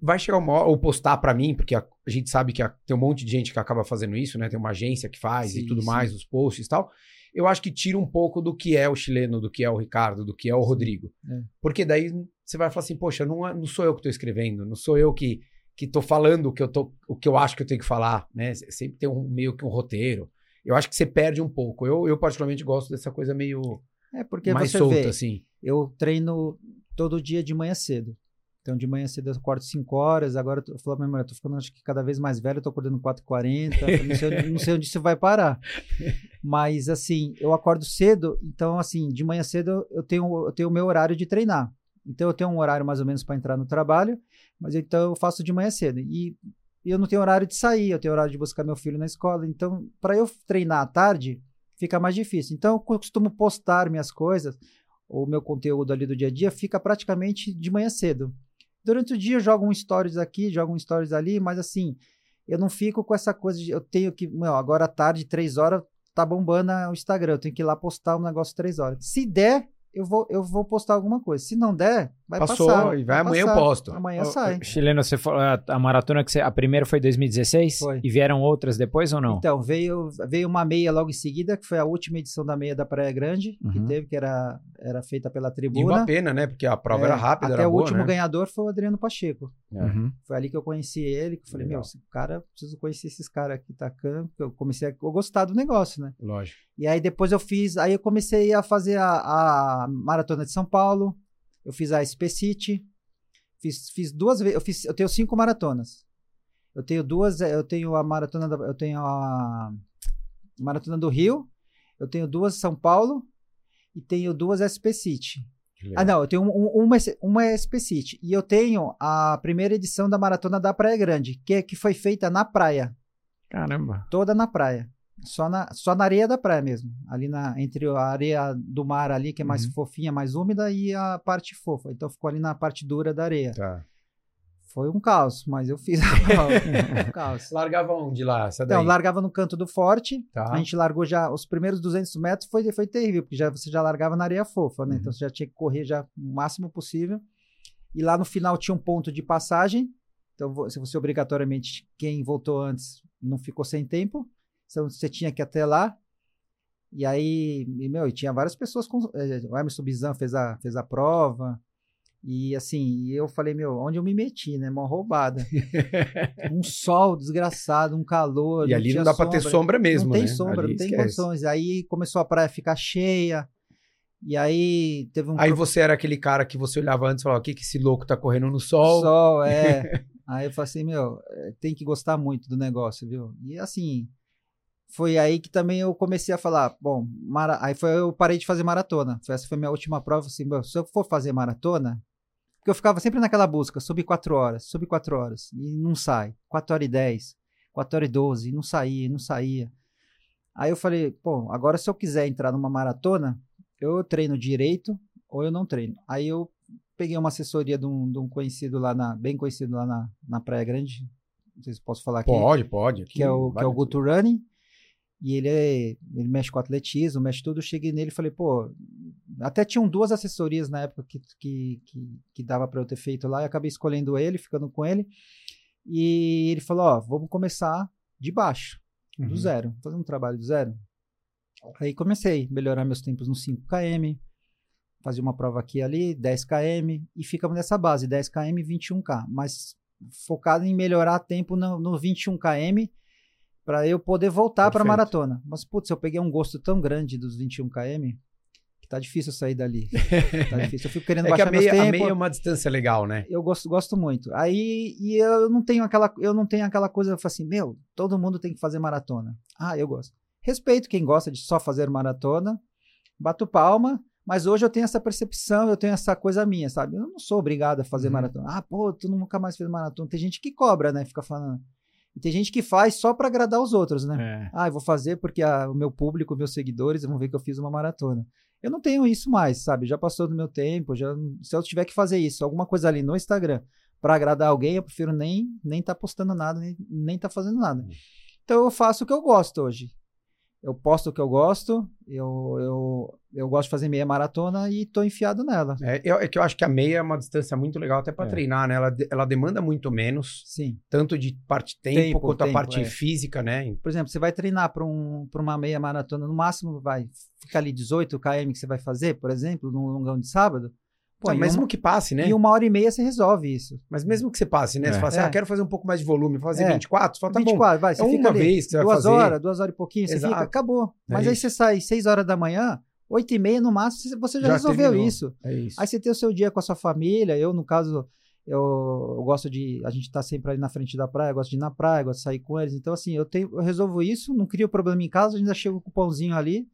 Speaker 1: vai chegar uma hora, ou postar pra mim, porque a, a gente sabe que a- tem um monte de gente que acaba fazendo isso, né? Tem uma agência que faz e
Speaker 2: Sim,
Speaker 1: tudo
Speaker 2: sim.
Speaker 1: mais, os posts e tal. Eu acho que tira um pouco do que é o chileno, do que é o Ricardo, do que é o Rodrigo.
Speaker 2: É.
Speaker 1: Porque daí você vai falar assim, poxa, não, é- não sou eu que tô escrevendo, não sou eu que, que tô falando o que eu, tô, o que eu acho que eu tenho que falar, né? Sempre tem um, meio que um roteiro. Eu acho que você perde um pouco. Eu, eu particularmente gosto dessa coisa meio
Speaker 2: É porque
Speaker 1: mais
Speaker 2: você
Speaker 1: solta,
Speaker 2: vê,
Speaker 1: assim.
Speaker 2: eu treino todo dia de manhã cedo. Então, de manhã cedo eu acordo 5 horas. Agora, eu falo pra minha mulher, eu tô ficando acho que cada vez mais velho, eu tô acordando 4h40. eu Não sei, onde- não sei onde isso vai parar. <laughs> Mas, assim, eu acordo cedo. Então, assim, de manhã cedo eu- tenho, eu tenho o meu horário de treinar. Então, eu tenho um horário mais ou menos para entrar no trabalho. Mas então eu faço de manhã cedo. E, e eu não tenho horário de sair, eu tenho horário de buscar meu filho na escola. Então, para eu treinar à tarde, fica mais difícil. Então, eu costumo postar minhas coisas o meu conteúdo ali do dia a dia fica praticamente de manhã cedo. Durante o dia eu jogo um stories aqui, jogo um stories ali, mas assim, eu não fico com essa coisa de eu tenho que, meu, agora à tarde, três horas, tá bombando o Instagram, eu tenho que ir lá postar um negcio três horas. Se der, eu vou, eu vou postar alguma coisa. Se não der, vai
Speaker 1: Passou,
Speaker 2: passar.
Speaker 1: e vai amanhã eu
Speaker 2: passar.
Speaker 1: posto.
Speaker 2: Amanhã
Speaker 3: Ô,
Speaker 2: sai.
Speaker 3: Chileno, você falou, a, a maratona que você. A primeira foi 2016?
Speaker 2: Foi.
Speaker 3: E vieram outras depois ou não?
Speaker 2: Então, veio, veio uma meia logo em seguida, que foi a última edição da meia da Praia Grande, que
Speaker 3: Uhum.
Speaker 2: teve, que era, era feita pela
Speaker 1: E uma
Speaker 2: tribuna.
Speaker 1: pena, né? Porque a prova
Speaker 2: É,
Speaker 1: era rápida,
Speaker 2: Até
Speaker 1: era
Speaker 2: o
Speaker 1: boa,
Speaker 2: último
Speaker 1: né?
Speaker 2: ganhador foi o Adriano Pacheco.
Speaker 3: Uhum.
Speaker 2: Foi ali que eu conheci ele, que eu falei,
Speaker 1: Legal.
Speaker 2: meu, esse cara, preciso conhecer esses caras aqui, Tacan, porque eu comecei a eu gostar do negócio, né?
Speaker 1: Lógico.
Speaker 2: E aí depois eu fiz, aí eu comecei a fazer a, a Maratona de São Paulo, eu fiz a SP City, fiz, fiz duas vezes, eu, fiz, eu tenho cinco maratonas. Eu tenho duas, eu tenho a maratona, da, eu tenho a Maratona do Rio, eu tenho duas São Paulo e tenho duas SP City. Ah, não, eu tenho um- um- uma, uma SP City. E eu tenho a primeira edição da Maratona da Praia Grande, que, é- que foi feita na praia,
Speaker 3: Caramba.
Speaker 2: toda na praia. Só na, só na areia da praia mesmo. Ali na, entre a areia do mar ali, que é mais
Speaker 3: Uhum.
Speaker 2: fofinha, mais úmida, e a parte fofa. Então ficou ali na parte dura da areia.
Speaker 1: Tá.
Speaker 2: Foi um caos, mas eu fiz <laughs> a prova. Um caos.
Speaker 1: Largava onde lá? Essa daí?
Speaker 2: Então, largava no canto do forte.
Speaker 1: Tá.
Speaker 2: A gente largou já os primeiros 200 metros foi, foi terrível, porque já, você já largava na areia fofa, né?
Speaker 1: Uhum.
Speaker 2: Então você já tinha que correr já o máximo possível. E lá no final tinha um ponto de passagem. Então, se você obrigatoriamente, quem voltou antes não ficou sem tempo. Então você tinha que ir até lá. E aí, e, meu, e tinha várias pessoas com. eh, O Emerson Bizan fez a, fez a prova. E assim, eu falei, meu, onde eu me meti, né? Mó roubada. <laughs> um sol desgraçado, um calor.
Speaker 1: E ali não dá pra ter sombra mesmo,
Speaker 2: Não tem
Speaker 1: né?
Speaker 2: sombra,
Speaker 1: Ali
Speaker 2: não tem
Speaker 1: esquece.
Speaker 2: condições. Aí começou a praia ficar cheia. E aí teve um
Speaker 1: Aí
Speaker 2: pro-
Speaker 1: você era aquele cara que você olhava antes e falava, o que que esse louco tá correndo no sol?
Speaker 2: sol, é. <laughs> aí eu falei assim, meu, eh, tem que gostar muito do negócio, viu? E assim, foi aí que também eu comecei a falar, bom, mara... aí foi eu parei de fazer maratona. Essa foi minha última prova, assim, meu, se eu for fazer maratona, porque eu ficava sempre naquela busca, sub 4 horas, sub 4 horas, e não sai. 4 horas e 10, 4 horas e 12, e não saía, e não saía. Aí eu falei, pô, agora se eu quiser entrar numa maratona, eu treino direito ou eu não treino. Aí eu peguei uma assessoria de um, de um conhecido lá na, bem conhecido lá na, na Praia Grande, não sei se posso falar aqui,
Speaker 1: Pode, pode. aqui
Speaker 2: que é o, que é o Guto Running, e ele, é, ele mexe com atletismo, mexe tudo, eu cheguei nele e falei, pô, até tinham duas assessorias na época que, que, que, que dava para eu ter feito lá, e acabei escolhendo ele, ficando com ele, e ele falou, ó, vamos começar de baixo, do
Speaker 1: Uhum.
Speaker 2: zero, fazer um trabalho do zero. Aí comecei a melhorar meus tempos no 5km, fazia uma prova aqui e ali, 10km, e ficamos nessa base, 10km e 21k, mas focado em melhorar tempo no, no 21km para eu poder voltar para maratona. Mas putz, eu peguei um gosto tão grande dos 21km que tá difícil sair dali. <laughs> Tá difícil. Eu fico querendo
Speaker 1: É que a
Speaker 2: baixar meus
Speaker 1: meia, a
Speaker 2: tempos.
Speaker 1: meia é uma distância legal, né?
Speaker 2: Eu gosto, gosto muito. Aí e eu não tenho aquela eu não tenho aquela coisa eu falo assim, meu, todo mundo tem que fazer maratona. Ah, eu gosto. Respeito quem gosta de só fazer maratona. Bato palma, mas hoje eu tenho essa percepção, eu tenho essa coisa minha, sabe? Eu não sou obrigado a fazer
Speaker 1: Uhum.
Speaker 2: maratona. Ah, pô, tu nunca mais fez maratona. Tem gente que cobra, né? Fica falando. E tem gente que faz só para agradar os outros, né?
Speaker 3: É.
Speaker 2: Ah, eu vou fazer porque a- o meu público, meus seguidores vão ver que eu fiz uma maratona. Eu não tenho isso mais, sabe? Já passou do meu tempo. Já, se eu tiver que fazer isso, alguma coisa ali no Instagram, para agradar alguém, eu prefiro nem nem tá postando nada, nem, nem tá fazendo nada. Então eu faço o que eu gosto hoje. Eu posto o que eu gosto, eu, eu, eu gosto de fazer meia maratona e tô enfiado nela.
Speaker 1: É, eu- é que eu acho que a meia é uma distância muito legal até para
Speaker 3: É.
Speaker 1: treinar, né? Ela, ela demanda muito menos,
Speaker 2: Sim.
Speaker 1: tanto de parte tempo,
Speaker 2: Tempo,
Speaker 1: quanto a
Speaker 2: tempo,
Speaker 1: parte
Speaker 2: é.
Speaker 1: física, né?
Speaker 2: Por exemplo, você vai treinar para um, pra uma meia maratona, no máximo vai ficar ali 18 km que você vai fazer, por exemplo, num longão de sábado. Pô, em
Speaker 1: mesmo
Speaker 2: uma-
Speaker 1: que passe, né?
Speaker 2: Em uma hora e meia você resolve isso.
Speaker 1: Mas mesmo que você passe, né? Você
Speaker 3: É.
Speaker 1: fala assim,
Speaker 2: É.
Speaker 1: ah, quero fazer um pouco mais de volume, fazer
Speaker 2: É.
Speaker 1: 24, você fala, tá bom.
Speaker 2: 24, vai, você
Speaker 1: é
Speaker 2: fica
Speaker 1: uma
Speaker 2: ali
Speaker 1: vez que você vai
Speaker 2: duas
Speaker 1: fazer.
Speaker 2: horas, duas horas e pouquinho, você
Speaker 1: Exato.
Speaker 2: fica, acabou.
Speaker 1: É
Speaker 2: Mas aí
Speaker 1: isso.
Speaker 2: você sai 6 horas da manhã, 8 e meia no máximo, você- já,
Speaker 1: Já
Speaker 2: resolveu
Speaker 1: terminou.
Speaker 2: isso.
Speaker 1: É isso.
Speaker 2: Aí você tem o seu dia com a sua família, eu, no caso, eu, eu gosto de. A gente tá sempre ali na frente da praia, eu gosto de ir na praia, eu gosto de sair com eles. Então, assim, eu, tenho, eu resolvo isso, não crio problema em casa, ainda chego com o pãozinho ali.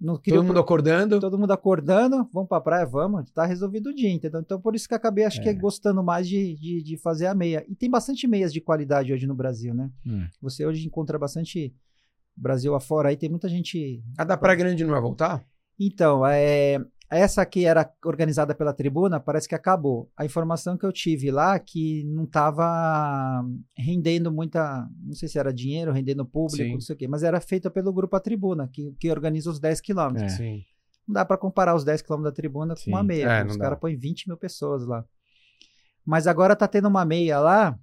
Speaker 2: Não crio
Speaker 1: Todo mundo acordando.
Speaker 2: todo mundo acordando, vamos pra praia, vamos, tá resolvido o dia, entendeu? Então, por isso que acabei, acho que
Speaker 1: É.
Speaker 2: gostando mais de, de, de fazer a meia. E tem bastante meias de qualidade hoje no Brasil, né?
Speaker 3: Hum.
Speaker 2: Você hoje encontra bastante Brasil afora, aí tem muita gente.
Speaker 1: A da Praia Grande não vai voltar?
Speaker 2: Então, é, essa que era organizada pela tribuna, parece que acabou. A informação que eu tive lá que não estava rendendo muita, não sei se era dinheiro, rendendo público,
Speaker 1: Sim.
Speaker 2: não sei o quê, mas era feita pelo grupo A Tribuna, que, que organiza os 10 quilômetros.
Speaker 3: É.
Speaker 1: Sim.
Speaker 2: Não dá para comparar os 10 quilômetros da tribuna
Speaker 3: Sim.
Speaker 2: com uma meia.
Speaker 1: É,
Speaker 2: os caras põem 20 mil pessoas lá. Mas agora tá tendo uma meia lá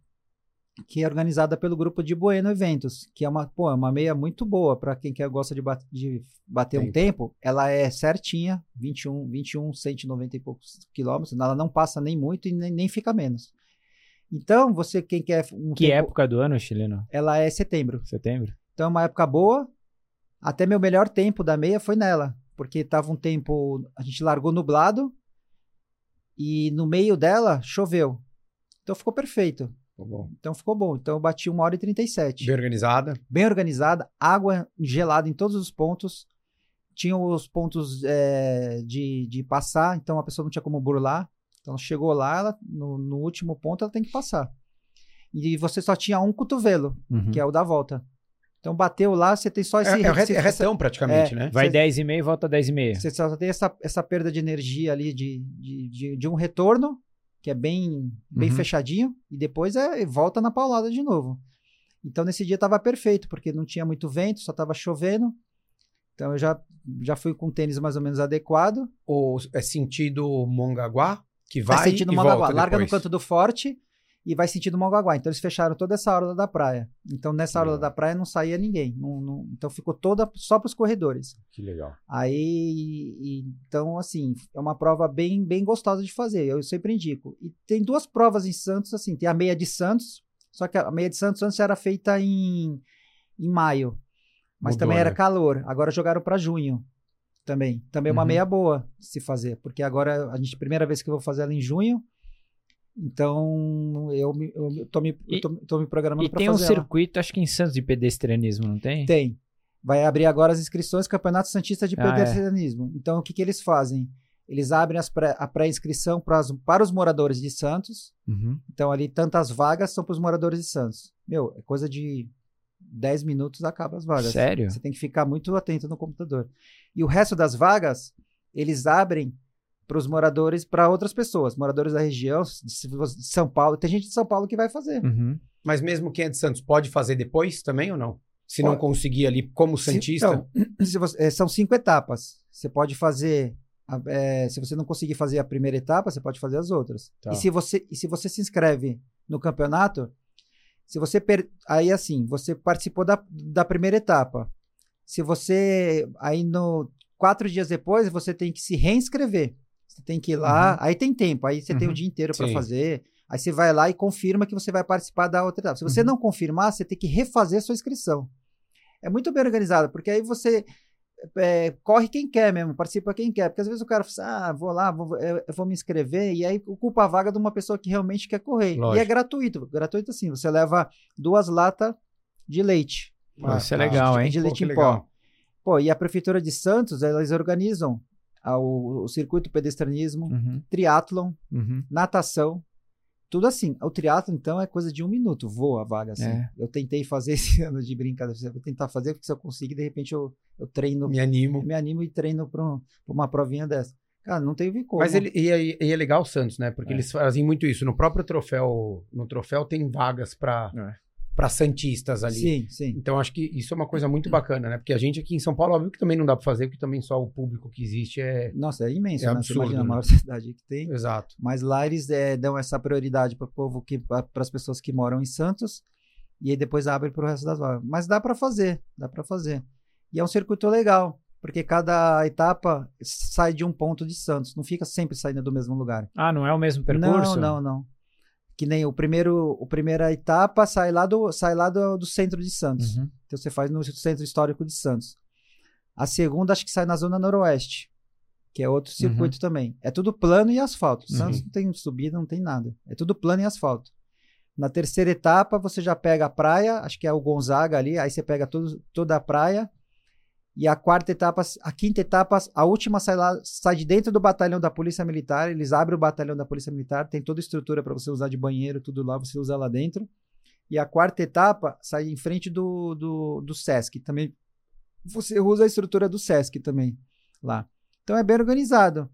Speaker 2: que é organizada pelo grupo de Bueno Eventos, que é uma, pô, é uma meia muito boa para quem quer gosta de, ba- de bater um
Speaker 1: Tempo.
Speaker 2: tempo. Ela é certinha, 21, 21, 190 e poucos quilômetros. Ela não passa nem muito e nem, nem fica menos. Então, você quem quer um
Speaker 3: Que
Speaker 2: tempo,
Speaker 3: época do ano, chileno?
Speaker 2: ela é setembro.
Speaker 3: Setembro?
Speaker 2: Então é uma época boa. Até meu melhor tempo da meia foi nela, porque tava um tempo, a gente largou nublado e no meio dela choveu. Então ficou perfeito.
Speaker 1: Bom.
Speaker 2: Então ficou bom. Então eu bati 1 hora e 37.
Speaker 1: Bem organizada.
Speaker 2: Bem organizada, água gelada em todos os pontos. Tinha os pontos é, de, de passar, então a pessoa não tinha como burlar. Então chegou lá, ela, no, no último ponto ela tem que passar. E você só tinha um cotovelo,
Speaker 3: Uhum.
Speaker 2: que é o da volta. Então bateu lá, você tem só esse.
Speaker 1: É, é, ret- é retão praticamente,
Speaker 2: é.
Speaker 1: né?
Speaker 3: Vai
Speaker 2: Cê-
Speaker 3: 10 e meia volta 10 e meia.
Speaker 2: Você só tem essa, essa perda de energia ali de, de, de, de um retorno, que é bem, bem
Speaker 1: Uhum.
Speaker 2: fechadinho, e depois é, volta na paulada de novo. Então nesse dia estava perfeito, porque não tinha muito vento, só estava chovendo. Então eu já, já fui com tênis mais ou menos adequado.
Speaker 1: Ou é sentido Mongaguá, que vai
Speaker 2: Vai sentindo
Speaker 1: e
Speaker 2: uma
Speaker 1: volta.
Speaker 2: Larga no
Speaker 1: depois.
Speaker 2: canto do forte e vai sentido Mongaguá. Então eles fecharam toda essa orla da praia. Então nessa
Speaker 3: Legal.
Speaker 2: da praia não saía ninguém. Não- não- então ficou toda só para os corredores.
Speaker 3: Que legal.
Speaker 2: Aí, e- então, assim, é uma prova bem, bem gostosa de fazer. Eu sempre indico. E tem duas provas em Santos, assim, tem a meia de Santos, só que a meia de Santos antes era feita em, em maio, mas
Speaker 3: Mudou,
Speaker 2: também era
Speaker 3: né?
Speaker 2: calor. Agora jogaram para junho também. Também é uma
Speaker 3: Uhum.
Speaker 2: meia boa de se fazer, porque agora a gente primeira vez que eu vou fazer ela em junho. Então, eu, eu tô, me, eu
Speaker 3: E-
Speaker 2: tô, tô me programando
Speaker 3: E
Speaker 2: para
Speaker 3: tem um
Speaker 2: fazer ela.
Speaker 3: circuito, acho que em Santos, de pedestrianismo, não tem?
Speaker 2: Tem. Vai abrir agora as inscrições Campeonato Santista de
Speaker 3: Ah, é.
Speaker 2: Pedestrianismo. Então, o que, que eles fazem? Eles abrem pré- a pré-inscrição para os- para os moradores de Santos.
Speaker 3: Uhum.
Speaker 2: Então, ali, tantas vagas são para os moradores de Santos. Meu, é coisa de 10 minutos acaba as vagas.
Speaker 3: Sério?
Speaker 2: Você tem que ficar muito atento no computador. E o resto das vagas, eles abrem para os moradores, para outras pessoas, moradores da região, de São Paulo. Tem gente de São Paulo que vai fazer.
Speaker 3: Uhum.
Speaker 1: Mas mesmo quem é de Santos pode fazer depois também ou não? Se não conseguir ali como
Speaker 2: Se-
Speaker 1: Santista.
Speaker 2: então, <clears throat> se você- é, são cinco etapas. Você pode fazer. é, se você não conseguir fazer a primeira etapa, você pode fazer as outras.
Speaker 3: Tá.
Speaker 2: E, se você, e se você se inscreve no campeonato, se você. Per, aí assim, você participou da, da primeira etapa. Se você. Aí no. Quatro dias depois, você tem que se reinscrever. Você tem que ir lá. Aí tem tempo. Aí você tem o
Speaker 3: Uhum.
Speaker 2: dia inteiro para fazer. Aí você vai lá e confirma que você vai participar da outra etapa. Se você
Speaker 3: Uhum.
Speaker 2: não confirmar, você tem que refazer a sua inscrição. É muito bem organizado, porque aí você é, corre quem quer mesmo, participa quem quer. Porque às vezes o cara fala assim, ah, vou lá, vou, eu, eu vou me inscrever, e aí ocupa a vaga de uma pessoa que realmente quer correr. E é
Speaker 1: Lógico.
Speaker 2: gratuito. Gratuito assim, você leva duas latas de leite.
Speaker 3: Pô, isso é
Speaker 1: tá.
Speaker 3: legal, hein?
Speaker 2: De
Speaker 1: Pô,
Speaker 2: leite
Speaker 1: que
Speaker 2: em
Speaker 1: legal.
Speaker 2: pó. Pô, e a Prefeitura de Santos, elas organizam a- o, o circuito pedestrianismo,
Speaker 3: Uhum.
Speaker 2: triatlon,
Speaker 3: Uhum.
Speaker 2: natação, tudo assim. O triatlo, então, é coisa de um minuto, voa a vaga, assim.
Speaker 3: É.
Speaker 2: Eu tentei fazer <laughs> esse ano de brincadeira, vou tentar fazer, porque se eu conseguir, de repente eu, eu treino,
Speaker 1: Me animo.
Speaker 2: me animo e treino pra, um- uma provinha dessa. Cara, não tem como.
Speaker 1: Mas ele, e, é- e é legal o Santos, né? Porque
Speaker 3: É.
Speaker 1: eles fazem muito isso. No próprio troféu, no troféu tem vagas para
Speaker 3: É.
Speaker 1: para santistas ali.
Speaker 2: Sim, sim.
Speaker 1: Então acho que isso é uma coisa muito bacana, né? Porque a gente aqui em São Paulo, óbvio que também não dá para fazer, porque também só o público que existe é
Speaker 2: Nossa, é imenso,
Speaker 1: É
Speaker 2: né?
Speaker 1: absurdo,
Speaker 2: Você imagina a
Speaker 1: né?
Speaker 2: maior <laughs> cidade que tem.
Speaker 1: exato.
Speaker 2: Mas lá eles é, dão essa prioridade para o povo que para as pessoas que moram em Santos e aí depois abre para o resto das vagas. Mas dá para fazer, dá para fazer. E é um circuito legal, porque cada etapa sai de um ponto de Santos, não fica sempre saindo do mesmo lugar.
Speaker 3: Ah, não é o mesmo percurso?
Speaker 2: Não, não, não. Que nem o primeiro, o primeira etapa sai lá do sai lá do, do centro de Santos.
Speaker 3: Uhum.
Speaker 2: Então você faz no centro histórico de Santos. A segunda acho que sai na zona noroeste, que é outro circuito também. É tudo plano e asfalto. Santos não tem subida, não tem nada. É tudo plano e asfalto. Na terceira etapa você já pega a praia, acho que é o Gonzaga ali, aí você pega todo, toda a praia. E a quarta etapa, a quinta etapa, a última sai lá, sai de dentro do batalhão da Polícia Militar. Eles abrem o batalhão da Polícia Militar, tem toda a estrutura para você usar de banheiro, tudo lá, você usa lá dentro. E a quarta etapa sai em frente do, do, do Sesc. Também você usa a estrutura do Sesc também lá. Então é bem organizado.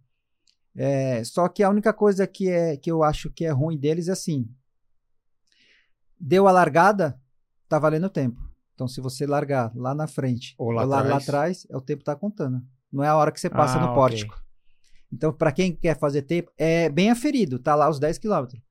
Speaker 2: É, só que a única coisa que, é, que eu acho que é ruim deles é assim: deu a largada, tá valendo tempo. Então, se você largar lá na frente
Speaker 1: Ou lá
Speaker 2: lá, lá
Speaker 1: atrás.
Speaker 2: atrás, é o tempo que tá contando. Não é a hora que você passa
Speaker 3: Ah,
Speaker 2: no
Speaker 3: ok.
Speaker 2: pórtico. Então, para quem quer fazer tempo, é bem aferido, tá lá os 10 quilômetros.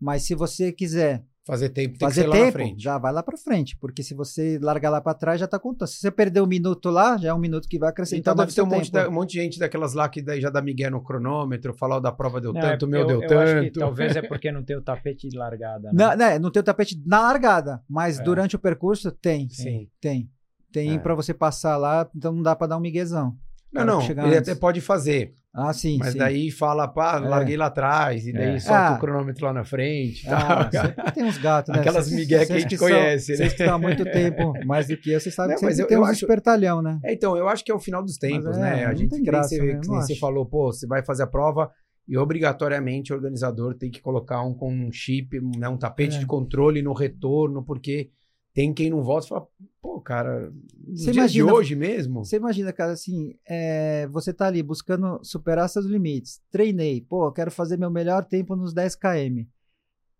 Speaker 2: Mas se você quiser
Speaker 1: Fazer tempo tem
Speaker 2: fazer
Speaker 1: que ser lá na
Speaker 2: tempo,
Speaker 1: frente.
Speaker 2: já vai lá para frente, porque se você largar lá para trás, já tá contando. Se você perder um minuto lá, já é um minuto que vai acrescentar
Speaker 1: Então deve ter um monte,
Speaker 2: tempo.
Speaker 1: da- um monte de gente daquelas lá que daí já dá migué no cronômetro, falar da prova deu
Speaker 3: Não,
Speaker 1: tanto,
Speaker 3: é-
Speaker 1: o meu
Speaker 3: eu,
Speaker 1: deu
Speaker 3: eu acho que
Speaker 1: tanto. <laughs>
Speaker 3: talvez é porque não tem o tapete de largada. Né?
Speaker 2: Não, né, não tem o tapete na largada, mas
Speaker 3: É.
Speaker 2: durante o percurso tem.
Speaker 1: Sim.
Speaker 2: Tem. Tem
Speaker 3: É.
Speaker 2: para você passar lá, então não dá para dar um miguezão.
Speaker 1: Não, não, ele
Speaker 2: antes.
Speaker 1: até pode fazer,
Speaker 2: Ah, sim,
Speaker 1: mas
Speaker 2: sim.
Speaker 1: daí fala, pá,
Speaker 2: É.
Speaker 1: larguei lá atrás, e daí
Speaker 3: É.
Speaker 1: solta
Speaker 2: Ah.
Speaker 1: o cronômetro lá na frente. e
Speaker 2: Ah,
Speaker 1: tal.
Speaker 2: tem uns gatos, né?
Speaker 1: Aquelas migué que a gente
Speaker 2: são-
Speaker 1: conhece, né?
Speaker 2: Vocês que estão há muito <laughs> tempo mais do que eu, vocês sabem
Speaker 1: Não,
Speaker 2: que
Speaker 1: mas eu-
Speaker 2: tem
Speaker 1: eu
Speaker 2: uns
Speaker 1: acho-
Speaker 2: espertalhão, né?
Speaker 1: É, então, eu acho que é o final dos tempos,
Speaker 2: é,
Speaker 1: né? A gente
Speaker 2: tem
Speaker 1: que nem
Speaker 2: graça,
Speaker 1: você,
Speaker 2: né?
Speaker 1: que
Speaker 2: Não
Speaker 1: nem você falou, pô, você vai fazer a prova e obrigatoriamente o organizador tem que colocar um com um chip, né, um tapete
Speaker 2: É.
Speaker 1: de controle no retorno, porque tem quem não volta e fala, pô, cara,
Speaker 2: Você imagina-
Speaker 1: de hoje mesmo,
Speaker 2: Você imagina, cara, assim, é, você tá ali buscando superar seus limites. Treinei, pô, quero fazer meu melhor tempo nos 10 km.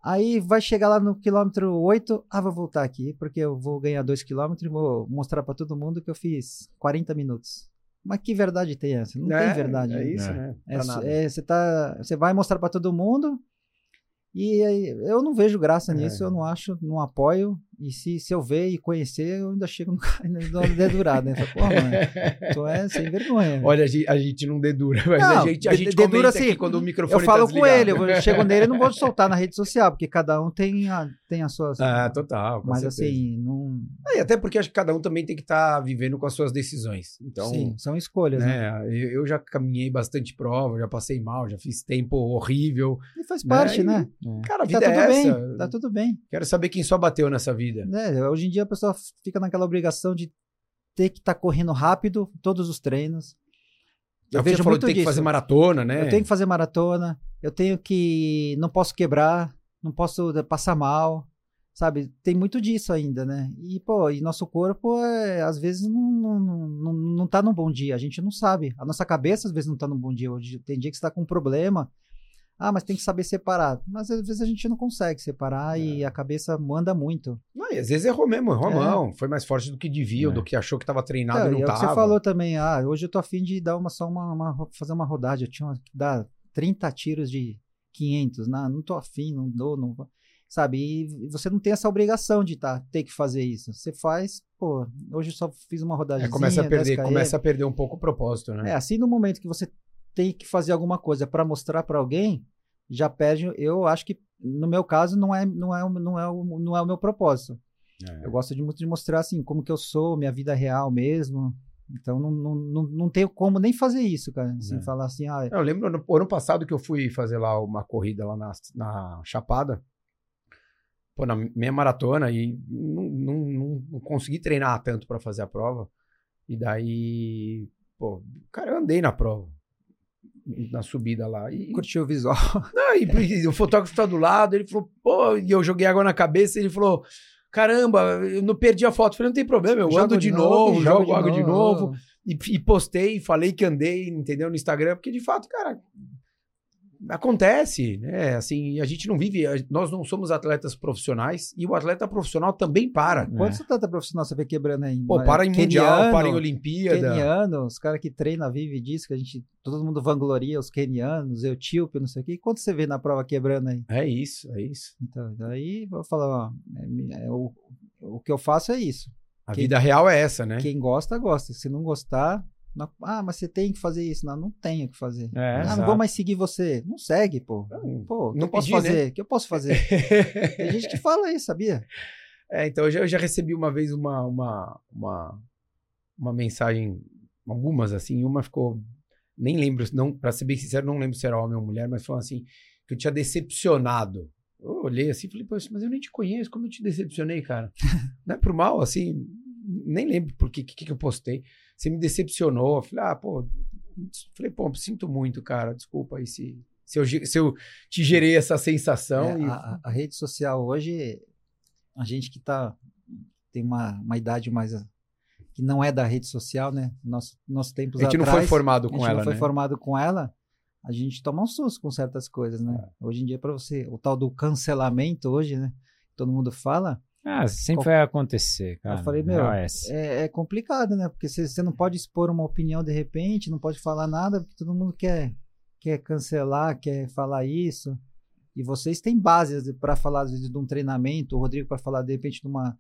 Speaker 2: Aí vai chegar lá no quilômetro 8, ah, vou voltar aqui, porque eu vou ganhar 2 km e vou mostrar pra todo mundo que eu fiz 40 minutos. Mas que verdade tem essa? Não
Speaker 1: É,
Speaker 2: tem verdade.
Speaker 1: É isso, né?
Speaker 2: É,
Speaker 1: nada.
Speaker 2: é, você, tá, você vai mostrar pra todo mundo E aí, eu não vejo graça
Speaker 1: É.
Speaker 2: nisso, eu não acho, não apoio. E se, se eu ver e conhecer, eu ainda chego no cara <laughs> e dou uma dedurada, né? Falo, Porra, mano, tu é sem vergonha.
Speaker 1: Olha, a gente, a gente não dedura, mas
Speaker 2: Não,
Speaker 1: a gente, a gente
Speaker 2: dedura assim,
Speaker 1: quando o microfone
Speaker 2: eu falo
Speaker 1: tá
Speaker 2: com ele, eu, chego nele e não vou soltar na rede social, porque cada um tem, a, tem as suas.
Speaker 1: Ah, total.
Speaker 2: mas
Speaker 1: certeza.
Speaker 2: assim, não.
Speaker 1: E até porque acho que cada um também tem que estar vivendo com as suas decisões. Então,
Speaker 2: sim, são escolhas, né?
Speaker 1: né, eu, eu já caminhei bastante prova, já passei mal, já fiz tempo horrível.
Speaker 2: E faz
Speaker 1: Né,
Speaker 2: parte,
Speaker 1: e-
Speaker 2: né?
Speaker 1: Cara, a
Speaker 2: tá
Speaker 1: vida
Speaker 2: tudo
Speaker 1: é
Speaker 2: bem,
Speaker 1: essa.
Speaker 2: tá tudo bem.
Speaker 1: Quero saber quem só bateu nessa vida.
Speaker 2: Né? Hoje em dia a pessoa fica naquela obrigação de ter que estar correndo rápido todos os treinos.
Speaker 1: É
Speaker 2: Eu
Speaker 1: você
Speaker 2: vejo
Speaker 1: falou,
Speaker 2: muito
Speaker 1: tem que fazer maratona, né?
Speaker 2: Eu tenho que fazer maratona, eu tenho que. Não posso quebrar, não posso eh, passar mal, sabe? Tem muito disso ainda, né? E, pô, e nosso corpo, é, às vezes, não, não, não, não, tá num bom dia, a gente não sabe. A nossa cabeça, às vezes, não tá num bom dia. Tem dia que você tá com um problema. Ah, mas tem que saber separar. Mas às vezes a gente não consegue separar e a cabeça manda muito.
Speaker 1: Não, e às vezes errou mesmo, errou
Speaker 2: É.
Speaker 1: mão. Foi mais forte do que devia,
Speaker 3: É.
Speaker 1: do que achou que estava treinado
Speaker 2: Então,
Speaker 1: e não
Speaker 2: e é você falou também, ah, hoje eu tô afim de dar uma, só uma, uma- fazer uma rodagem, eu tinha que dar 30 tiros de 500, não, não tô afim, não dou, não vou. sabe, e você não tem essa obrigação de tá, ter que fazer isso, você faz, pô, hoje eu só fiz uma rodagem,
Speaker 1: É, começa a perder, começa a perder um pouco o propósito, né?
Speaker 2: É, assim no momento que você tem que fazer alguma coisa para mostrar para alguém, já perde, eu acho que no meu caso não é, não é, o- não é, o, não é o meu propósito.
Speaker 1: É.
Speaker 2: Eu gosto de muito de mostrar assim, como que eu sou, minha vida real mesmo. Então não, não, não, não tenho como nem fazer isso, cara. Assim,
Speaker 1: É.
Speaker 2: falar assim, ah,
Speaker 1: Eu lembro no ano passado que eu fui fazer lá uma corrida lá na, na Chapada. Pô, na meia maratona e não, não, não- consegui treinar tanto pra fazer a prova. E daí, pô, cara, eu andei na prova. Na subida lá. E,
Speaker 2: curtiu o visual. <laughs>
Speaker 1: Não, e, o fotógrafo tá do lado, ele falou, pô, e eu joguei água na cabeça, ele falou, caramba, eu não perdi a foto. Eu falei, não tem problema, eu
Speaker 2: Jogo
Speaker 1: ando de novo,
Speaker 2: e
Speaker 1: jogo água de novo. E, e postei, falei que andei, entendeu, no Instagram, porque de fato, cara, acontece, né? Assim, a gente não vive, nós não somos atletas profissionais e o atleta profissional também para.
Speaker 2: Quantos atleta profissional você vê quebrando aí?
Speaker 1: Pô, para em mundial, para em Olimpíada.
Speaker 2: Keniano, os caras que treinam, vivem disso, que a gente, todo mundo vangloria os kenianos, etíope, não sei o quê. E quanto você vê na prova quebrando aí?
Speaker 1: É isso, é isso.
Speaker 2: Então, daí vou falar, ó, é- é o, o que eu faço é isso.
Speaker 1: A
Speaker 2: Quem-
Speaker 1: vida real é essa, né?
Speaker 2: Quem gosta, gosta. Se não gostar, não- ah, mas você tem que fazer isso. Não, não tenho que fazer.
Speaker 3: É,
Speaker 2: ah,
Speaker 3: exato.
Speaker 2: não vou mais seguir você. Não segue, pô.
Speaker 1: Não,
Speaker 2: Pô,
Speaker 1: não
Speaker 2: eu posso
Speaker 1: né?
Speaker 2: fazer? O que eu posso fazer? <laughs> Tem gente que fala isso, sabia?
Speaker 1: É, então eu já, eu já recebi uma vez uma, uma, uma, uma mensagem, algumas assim, uma ficou, nem lembro, não, pra ser bem sincero, não lembro se era homem ou mulher, mas falou assim, que eu tinha decepcionado. Eu olhei assim e falei, mas eu nem te conheço, como eu te decepcionei, cara? <laughs> não é por mal, assim, nem lembro por que, que, que eu postei. Você me decepcionou. Eu falei, ah, pô, falei, pô, sinto muito, cara, desculpa aí se, se, eu, se eu te gerei essa sensação.
Speaker 2: É,
Speaker 1: e...
Speaker 2: a, a- a rede social hoje, a gente que tá, tem uma, uma idade mais. a- que não é da rede social, né? Nosso, nosso tempos
Speaker 1: a gente não
Speaker 2: atrás,
Speaker 1: foi formado
Speaker 2: a
Speaker 1: com
Speaker 2: gente
Speaker 1: ela,
Speaker 2: não foi
Speaker 1: né?
Speaker 2: formado com ela, a gente toma um susto com certas coisas, né?
Speaker 1: É.
Speaker 2: Hoje em dia, para você, o tal do cancelamento hoje, né? Todo mundo fala,
Speaker 3: Ah, sempre
Speaker 2: Qual-
Speaker 3: vai acontecer, cara.
Speaker 2: Eu falei, meu,
Speaker 3: é
Speaker 2: é, é complicado, né? Porque você não pode expor uma opinião de repente, não pode falar nada, porque todo mundo quer, quer cancelar, quer falar isso. E vocês têm bases para falar, às vezes, de um treinamento, o Rodrigo para falar, de repente, de uma,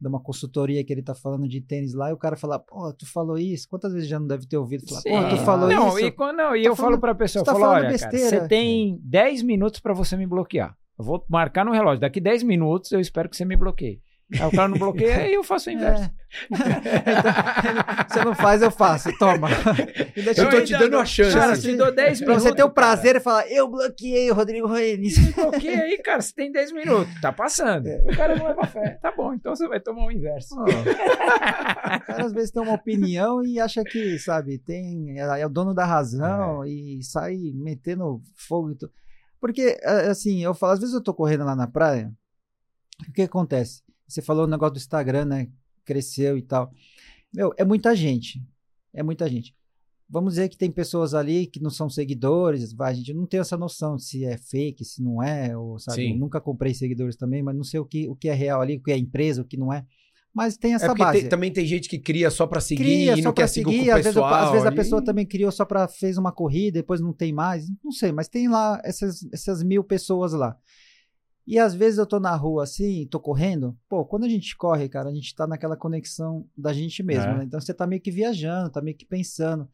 Speaker 2: de uma consultoria que ele tá falando de tênis lá, e o cara falar, pô, tu falou isso? Quantas vezes já não deve ter ouvido? Falar, pô, tu falou
Speaker 3: não,
Speaker 2: isso?
Speaker 3: E, quando, não, e
Speaker 2: Tá
Speaker 3: eu falo
Speaker 2: falando-
Speaker 3: pra pessoa, eu
Speaker 2: tá
Speaker 3: falo,
Speaker 2: falando
Speaker 3: olha, cara,
Speaker 2: besteira."
Speaker 3: você tem 10 minutos pra você me bloquear. Eu vou marcar no relógio. Daqui 10 minutos eu espero que você me bloqueie. Aí o cara não bloqueia, aí <laughs> eu faço o inverso.
Speaker 2: É. <laughs> Você não faz, eu faço, toma. E <laughs> deixa
Speaker 1: Eu tô te dando a chance.
Speaker 3: Cara, te dou 10
Speaker 2: Pra
Speaker 3: minutos.
Speaker 2: você ter o prazer e falar, eu bloqueei o Rodrigo.
Speaker 3: Me bloqueia aí, cara. Você tem 10 minutos. Tá passando. O cara não leva fé. Tá bom, então você vai tomar o inverso.
Speaker 2: Ó, o cara às vezes tem uma opinião e acha que, sabe, tem, é, é o dono da razão e sai metendo fogo e tudo. Porque, assim, eu falo, às vezes eu tô correndo lá na praia, o que acontece? Você falou o negócio do Instagram, né? Cresceu e tal. Meu, é muita gente. É muita gente. Vamos dizer que tem pessoas ali que não são seguidores, vai, a gente não tem essa noção se é fake, se não é, ou sabe, nunca comprei seguidores também, mas não sei o que, o que é real ali, o que é empresa, o que não é. Mas tem essa
Speaker 1: É
Speaker 2: base.
Speaker 1: tem- também tem gente que cria só pra seguir
Speaker 2: Cria
Speaker 1: e
Speaker 2: só
Speaker 1: não quer seguir
Speaker 2: seguir,
Speaker 1: com o
Speaker 2: às vezes,
Speaker 1: pessoal.
Speaker 2: às vezes a pessoa também criou só pra fez uma corrida, depois não tem mais, não sei, mas tem lá essas, essas mil pessoas lá. E às vezes eu tô na rua assim, tô correndo. Pô, quando a gente corre, cara, a gente tá naquela conexão da gente mesmo,
Speaker 1: É.
Speaker 2: né? Então você tá meio que viajando, tá meio que pensando.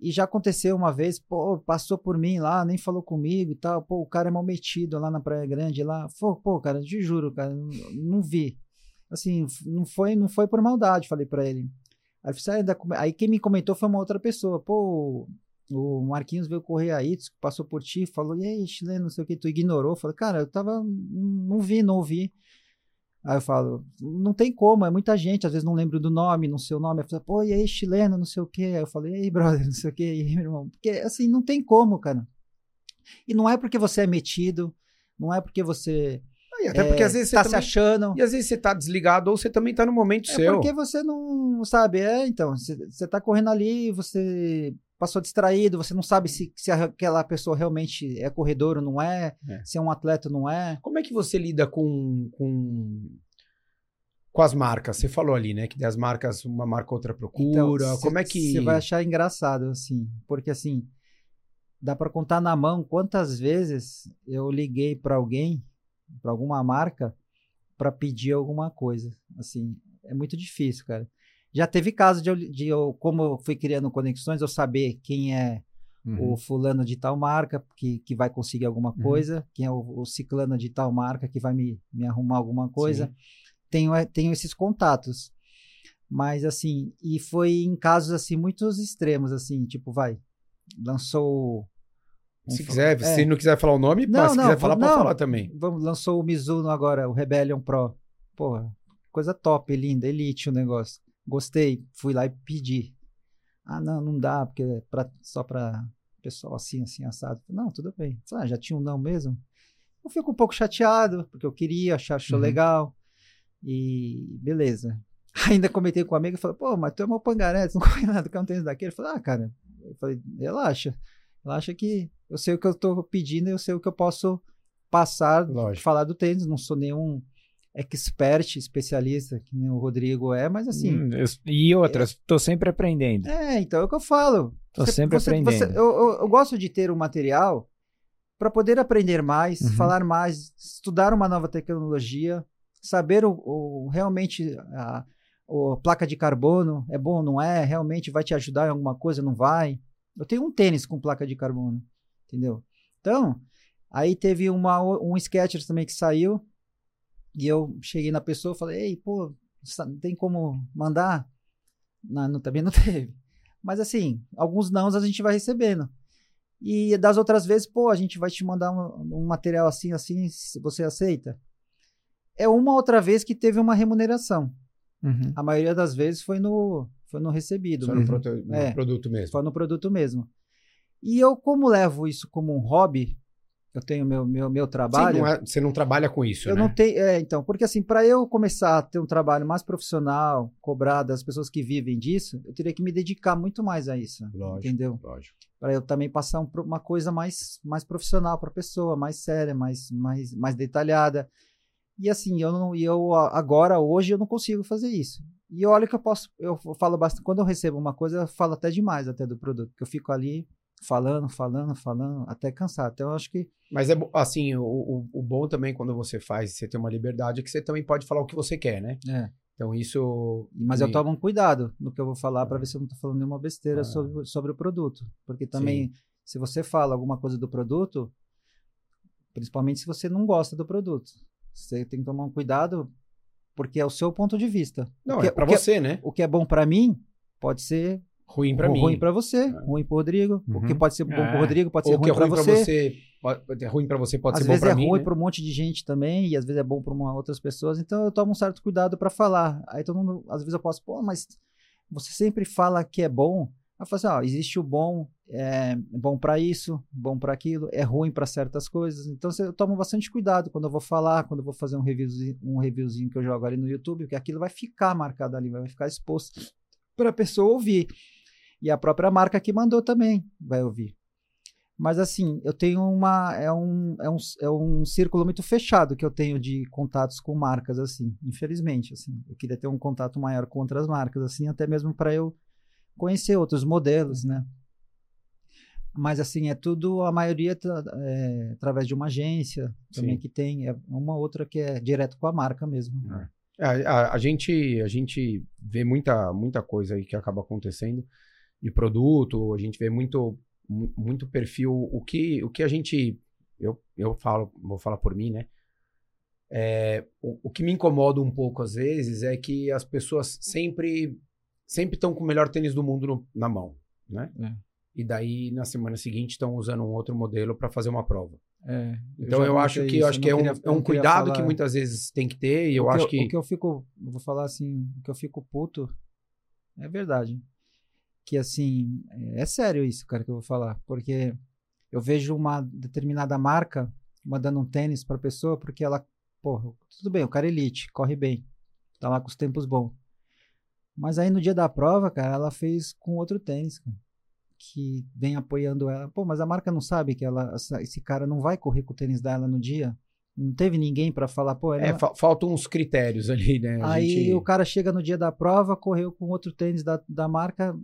Speaker 2: E já aconteceu uma vez, pô, passou por mim lá, nem falou comigo e tal. Pô, o cara é mal metido lá na Praia Grande lá. Pô, pô cara, te juro, cara, não, não vi. Assim, não foi, não foi por maldade, falei pra ele. Aí, falei, "Ah, ainda come-" aí quem me comentou foi uma outra pessoa. Pô, o Marquinhos veio correr aí, passou por ti, falou, e aí, chileno, não sei o que, tu ignorou. Falei, cara, eu tava, não vi, não ouvi. Aí eu falo, não tem como, é muita gente, às vezes não lembro do nome, não sei o nome. Eu falo, pô, e aí, chileno, não sei o que. Aí eu falei, aí, brother, <laughs> não sei o que, e aí, meu irmão. Porque, assim, não tem como, cara. E não é porque você é metido, não é porque você
Speaker 1: E até
Speaker 2: é,
Speaker 1: porque às vezes você
Speaker 2: tá se
Speaker 1: também-
Speaker 2: achando.
Speaker 1: E às vezes você tá desligado ou você também tá no momento
Speaker 2: É
Speaker 1: seu.
Speaker 2: porque você não sabe, é, então, você você tá correndo ali, você passou distraído, você não sabe se, se aquela pessoa realmente é corredor ou não é,
Speaker 1: É.
Speaker 2: se é um atleta ou não é.
Speaker 1: Como é que você lida com, com, com as marcas? Você falou ali, né? Que das marcas, uma marca outra procura.
Speaker 2: Então, cê-
Speaker 1: Como é que.
Speaker 2: Você vai achar engraçado, assim, porque assim, dá pra contar na mão quantas vezes eu liguei pra alguém, pra alguma marca, pra pedir alguma coisa, assim, é muito difícil, cara. Já teve caso de eu, de eu, como eu fui criando conexões, eu saber quem é
Speaker 1: Uhum.
Speaker 2: o fulano de tal marca que, que vai conseguir alguma
Speaker 1: Uhum.
Speaker 2: coisa, quem é o, o ciclano de tal marca que vai me, me arrumar alguma coisa.
Speaker 1: Sim.
Speaker 2: Tenho, eh, tenho esses contatos. Mas assim, e foi em casos assim muito extremos assim, tipo, vai, lançou
Speaker 1: Se quiser,
Speaker 2: é.
Speaker 1: se não quiser falar o nome,
Speaker 2: Não,
Speaker 1: mas se
Speaker 2: não,
Speaker 1: quiser falar, pode falar também.
Speaker 2: Vamos, lançou o Mizuno agora, o Rebellion Pro. Porra, coisa top, linda, elite o negócio. Gostei, fui lá e pedi. Ah, não, não dá, porque é pra, só pra pessoal assim, assim, assado. Não, tudo bem. Ah, já tinha um não mesmo? Eu fico um pouco chateado, porque eu queria, achar, achou
Speaker 1: Uhum.
Speaker 2: legal. E beleza. <laughs> Ainda comentei com um amigo e falei, pô, mas tu é meu pangaré, tu não corre nada, quer um tênis daquele? Ele falou, ah, cara, eu falei, relaxa. Relaxa que eu sei o que eu tô pedindo e eu sei o que eu posso passar
Speaker 1: Lógico.
Speaker 2: falar do tênis, não sou nenhum expert, especialista, que nem o Rodrigo é, mas assim.
Speaker 3: Hum, eu- e outras, tô sempre aprendendo.
Speaker 2: É, então é o que eu falo.
Speaker 3: Tô sempre aprendendo.
Speaker 2: eu, eu- eu gosto de ter um material para poder aprender mais,
Speaker 3: Uhum.
Speaker 2: falar mais, estudar uma nova tecnologia, saber o, o- realmente a, o placa de carbono é bom ou não é, realmente vai te ajudar em alguma coisa, não vai. Eu tenho um tênis com placa de carbono, entendeu? Então, aí teve uma, um Skechers também que saiu e eu cheguei na pessoa e falei, ei, pô, sa- tem como mandar? Não, não- também não <laughs> teve. Mas assim, alguns nãos a gente vai recebendo. E das outras vezes, pô, a gente vai te mandar um, um material assim, assim, se você aceita. É uma outra vez que teve uma remuneração.
Speaker 3: Uhum.
Speaker 2: A maioria das vezes foi no, foi no recebido.
Speaker 1: Só no, proto- no
Speaker 2: É.
Speaker 1: produto mesmo.
Speaker 2: Foi no produto mesmo. E eu, como levo isso como um hobby, eu tenho meu, meu, meu trabalho.
Speaker 1: não é- você não trabalha com isso,
Speaker 2: Eu
Speaker 1: né?
Speaker 2: não tenho. É, então, porque assim, para eu começar a ter um trabalho mais profissional, cobrar das pessoas que vivem disso, eu teria que me dedicar muito mais a isso.
Speaker 1: Lógico.
Speaker 2: Entendeu?
Speaker 1: Lógico.
Speaker 2: Para eu também passar um uma coisa mais, mais profissional para a pessoa, mais séria, mais, mais, mais detalhada. E assim, eu não, eu agora, hoje, eu não consigo fazer isso. E olha que eu posso, eu falo bastante, quando eu recebo uma coisa, eu falo até demais até do produto, que eu fico ali falando, falando, falando, até cansar. Então eu acho que
Speaker 1: Mas é assim, o, o, o bom também quando você faz, você tem uma liberdade, é que você também pode falar o que você quer, né?
Speaker 2: é.
Speaker 1: Então isso.
Speaker 2: Mas eu tomo um cuidado no que eu vou falar para ver se eu não estou falando nenhuma besteira
Speaker 1: Ah.
Speaker 2: sobre, sobre o produto. Porque também, se você fala alguma coisa do produto, principalmente se você não gosta do produto, você tem que tomar um cuidado, porque é o seu ponto de vista.
Speaker 1: Não,
Speaker 2: que,
Speaker 1: é pra
Speaker 2: o que
Speaker 1: você, né?
Speaker 2: o que é bom para mim pode ser
Speaker 1: Ruim pra mim.
Speaker 2: ruim para você, ruim para Rodrigo. O que
Speaker 3: Uhum.
Speaker 2: pode ser bom para
Speaker 3: É.
Speaker 2: Rodrigo pode ser
Speaker 1: Ou o que
Speaker 2: ruim
Speaker 1: é
Speaker 2: para
Speaker 1: ruim pra
Speaker 2: você.
Speaker 1: você. pode- é ruim pra você, pode
Speaker 2: às
Speaker 1: ser bom
Speaker 2: vezes
Speaker 1: pra
Speaker 2: é
Speaker 1: mim.
Speaker 2: ruim
Speaker 1: né?
Speaker 2: para um monte de gente também, e às vezes é bom para outras pessoas. Então eu tomo um certo cuidado para falar. Aí todo mundo, às vezes eu posso, pô, mas você sempre fala que é bom. Aí eu falo assim, ó, existe o bom, é bom para isso, bom para aquilo, é ruim para certas coisas. Então eu tomo bastante cuidado quando eu vou falar, quando eu vou fazer um reviewzinho, um reviewzinho que eu jogo ali no YouTube, porque aquilo vai ficar marcado ali, vai ficar exposto para a pessoa ouvir. E a própria marca que mandou também vai ouvir. Mas assim, eu tenho uma. É um, é, um, é um círculo muito fechado que eu tenho de contatos com marcas, assim, infelizmente. Assim. Eu queria ter um contato maior com outras marcas, assim, até mesmo para eu conhecer outros modelos, né? Mas assim, é tudo, a maioria tra- é, através de uma agência também
Speaker 1: Sim.
Speaker 2: que tem, é uma outra que é direto com a marca mesmo.
Speaker 1: É, A, a- a gente, a gente vê muita, muita coisa aí que acaba acontecendo de produto, a gente vê muito, mu- muito perfil. O que, o que a gente. Eu, eu falo, vou falar por mim, né? É, o, o que me incomoda um pouco às vezes é que as pessoas sempre sempre estão com o melhor tênis do mundo no- na mão, né?
Speaker 3: É.
Speaker 1: E daí na semana seguinte estão usando um outro modelo para fazer uma prova.
Speaker 2: É,
Speaker 1: Então eu, acho que, eu
Speaker 2: isso,
Speaker 1: acho
Speaker 2: não
Speaker 1: que é um,
Speaker 2: queria-
Speaker 1: é um cuidado
Speaker 2: falar-
Speaker 1: que muitas vezes tem que ter, e eu
Speaker 2: o
Speaker 1: acho
Speaker 2: que,
Speaker 1: que.
Speaker 2: O que eu fico, eu vou falar assim, o que eu fico puto é verdade. Que assim, é sério isso, cara, que eu vou falar. Porque eu vejo uma determinada marca mandando um tênis pra pessoa porque ela, porra, tudo bem, o cara é elite, corre bem, tá lá com os tempos bons. Mas aí no dia da prova, cara, ela fez com outro tênis, cara, que vem apoiando ela. Pô, mas a marca não sabe que ela, esse cara não vai correr com o tênis dela no dia. Não teve ninguém pra falar, pô, ele
Speaker 1: É, fa- faltam uns critérios ali, né? A
Speaker 2: Aí
Speaker 1: gente-
Speaker 2: o cara chega no dia da prova, correu com outro tênis da, da marca.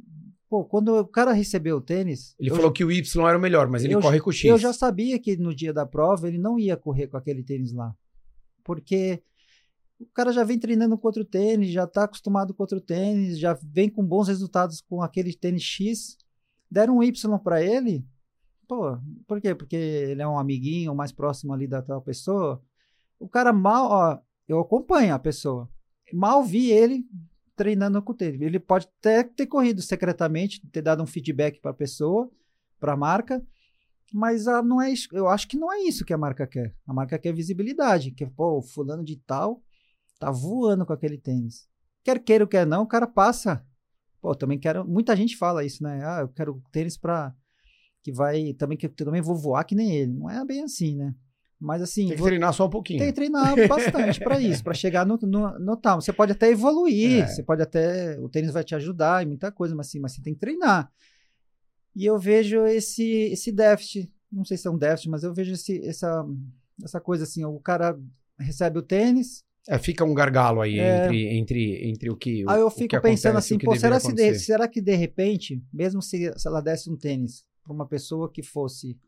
Speaker 2: Pô, quando o cara recebeu o tênis.
Speaker 1: Ele falou
Speaker 2: já-
Speaker 1: que o Y era o melhor, mas ele
Speaker 2: eu,
Speaker 1: corre com o X.
Speaker 2: Eu já sabia que no dia da prova ele não ia correr com aquele tênis lá. Porque o cara já vem treinando com outro tênis, já tá acostumado com outro tênis, já vem com bons resultados com aquele tênis X. Deram um Y para ele. Pô, por quê? Porque ele é um amiguinho mais próximo ali da tal pessoa. O cara mal, ó, eu acompanho a pessoa. Mal vi ele treinando com o tênis. Ele pode até ter corrido secretamente, ter dado um feedback para a pessoa, para a marca, mas ah, não é isso. Eu acho que não é isso que a marca quer. A marca quer visibilidade, que pô, o fulano de tal tá voando com aquele tênis. Quer queira ou quer não, o cara passa. Pô, também quero. Muita gente fala isso, né? Ah, eu quero tênis para que vai também que também vou voar que nem ele. Não é bem assim, né? Mas assim,
Speaker 1: Tem que
Speaker 2: vou-
Speaker 1: treinar só um pouquinho.
Speaker 2: tem que treinar <laughs> bastante para isso, para chegar no, no, no tal. Você pode até evoluir,
Speaker 1: É.
Speaker 2: você pode até. O tênis vai te ajudar em muita coisa, mas, assim, mas você tem que treinar. E eu vejo esse, esse déficit, não sei se é um déficit, mas eu vejo esse, essa, essa coisa assim: o cara recebe o tênis,
Speaker 1: É, fica um gargalo aí
Speaker 2: É.
Speaker 1: entre, entre, entre o que. o-
Speaker 2: aí eu fico pensando
Speaker 1: acontece e
Speaker 2: assim: pô, será, se de, será que de repente, mesmo se, se ela desse um tênis para uma pessoa que fosse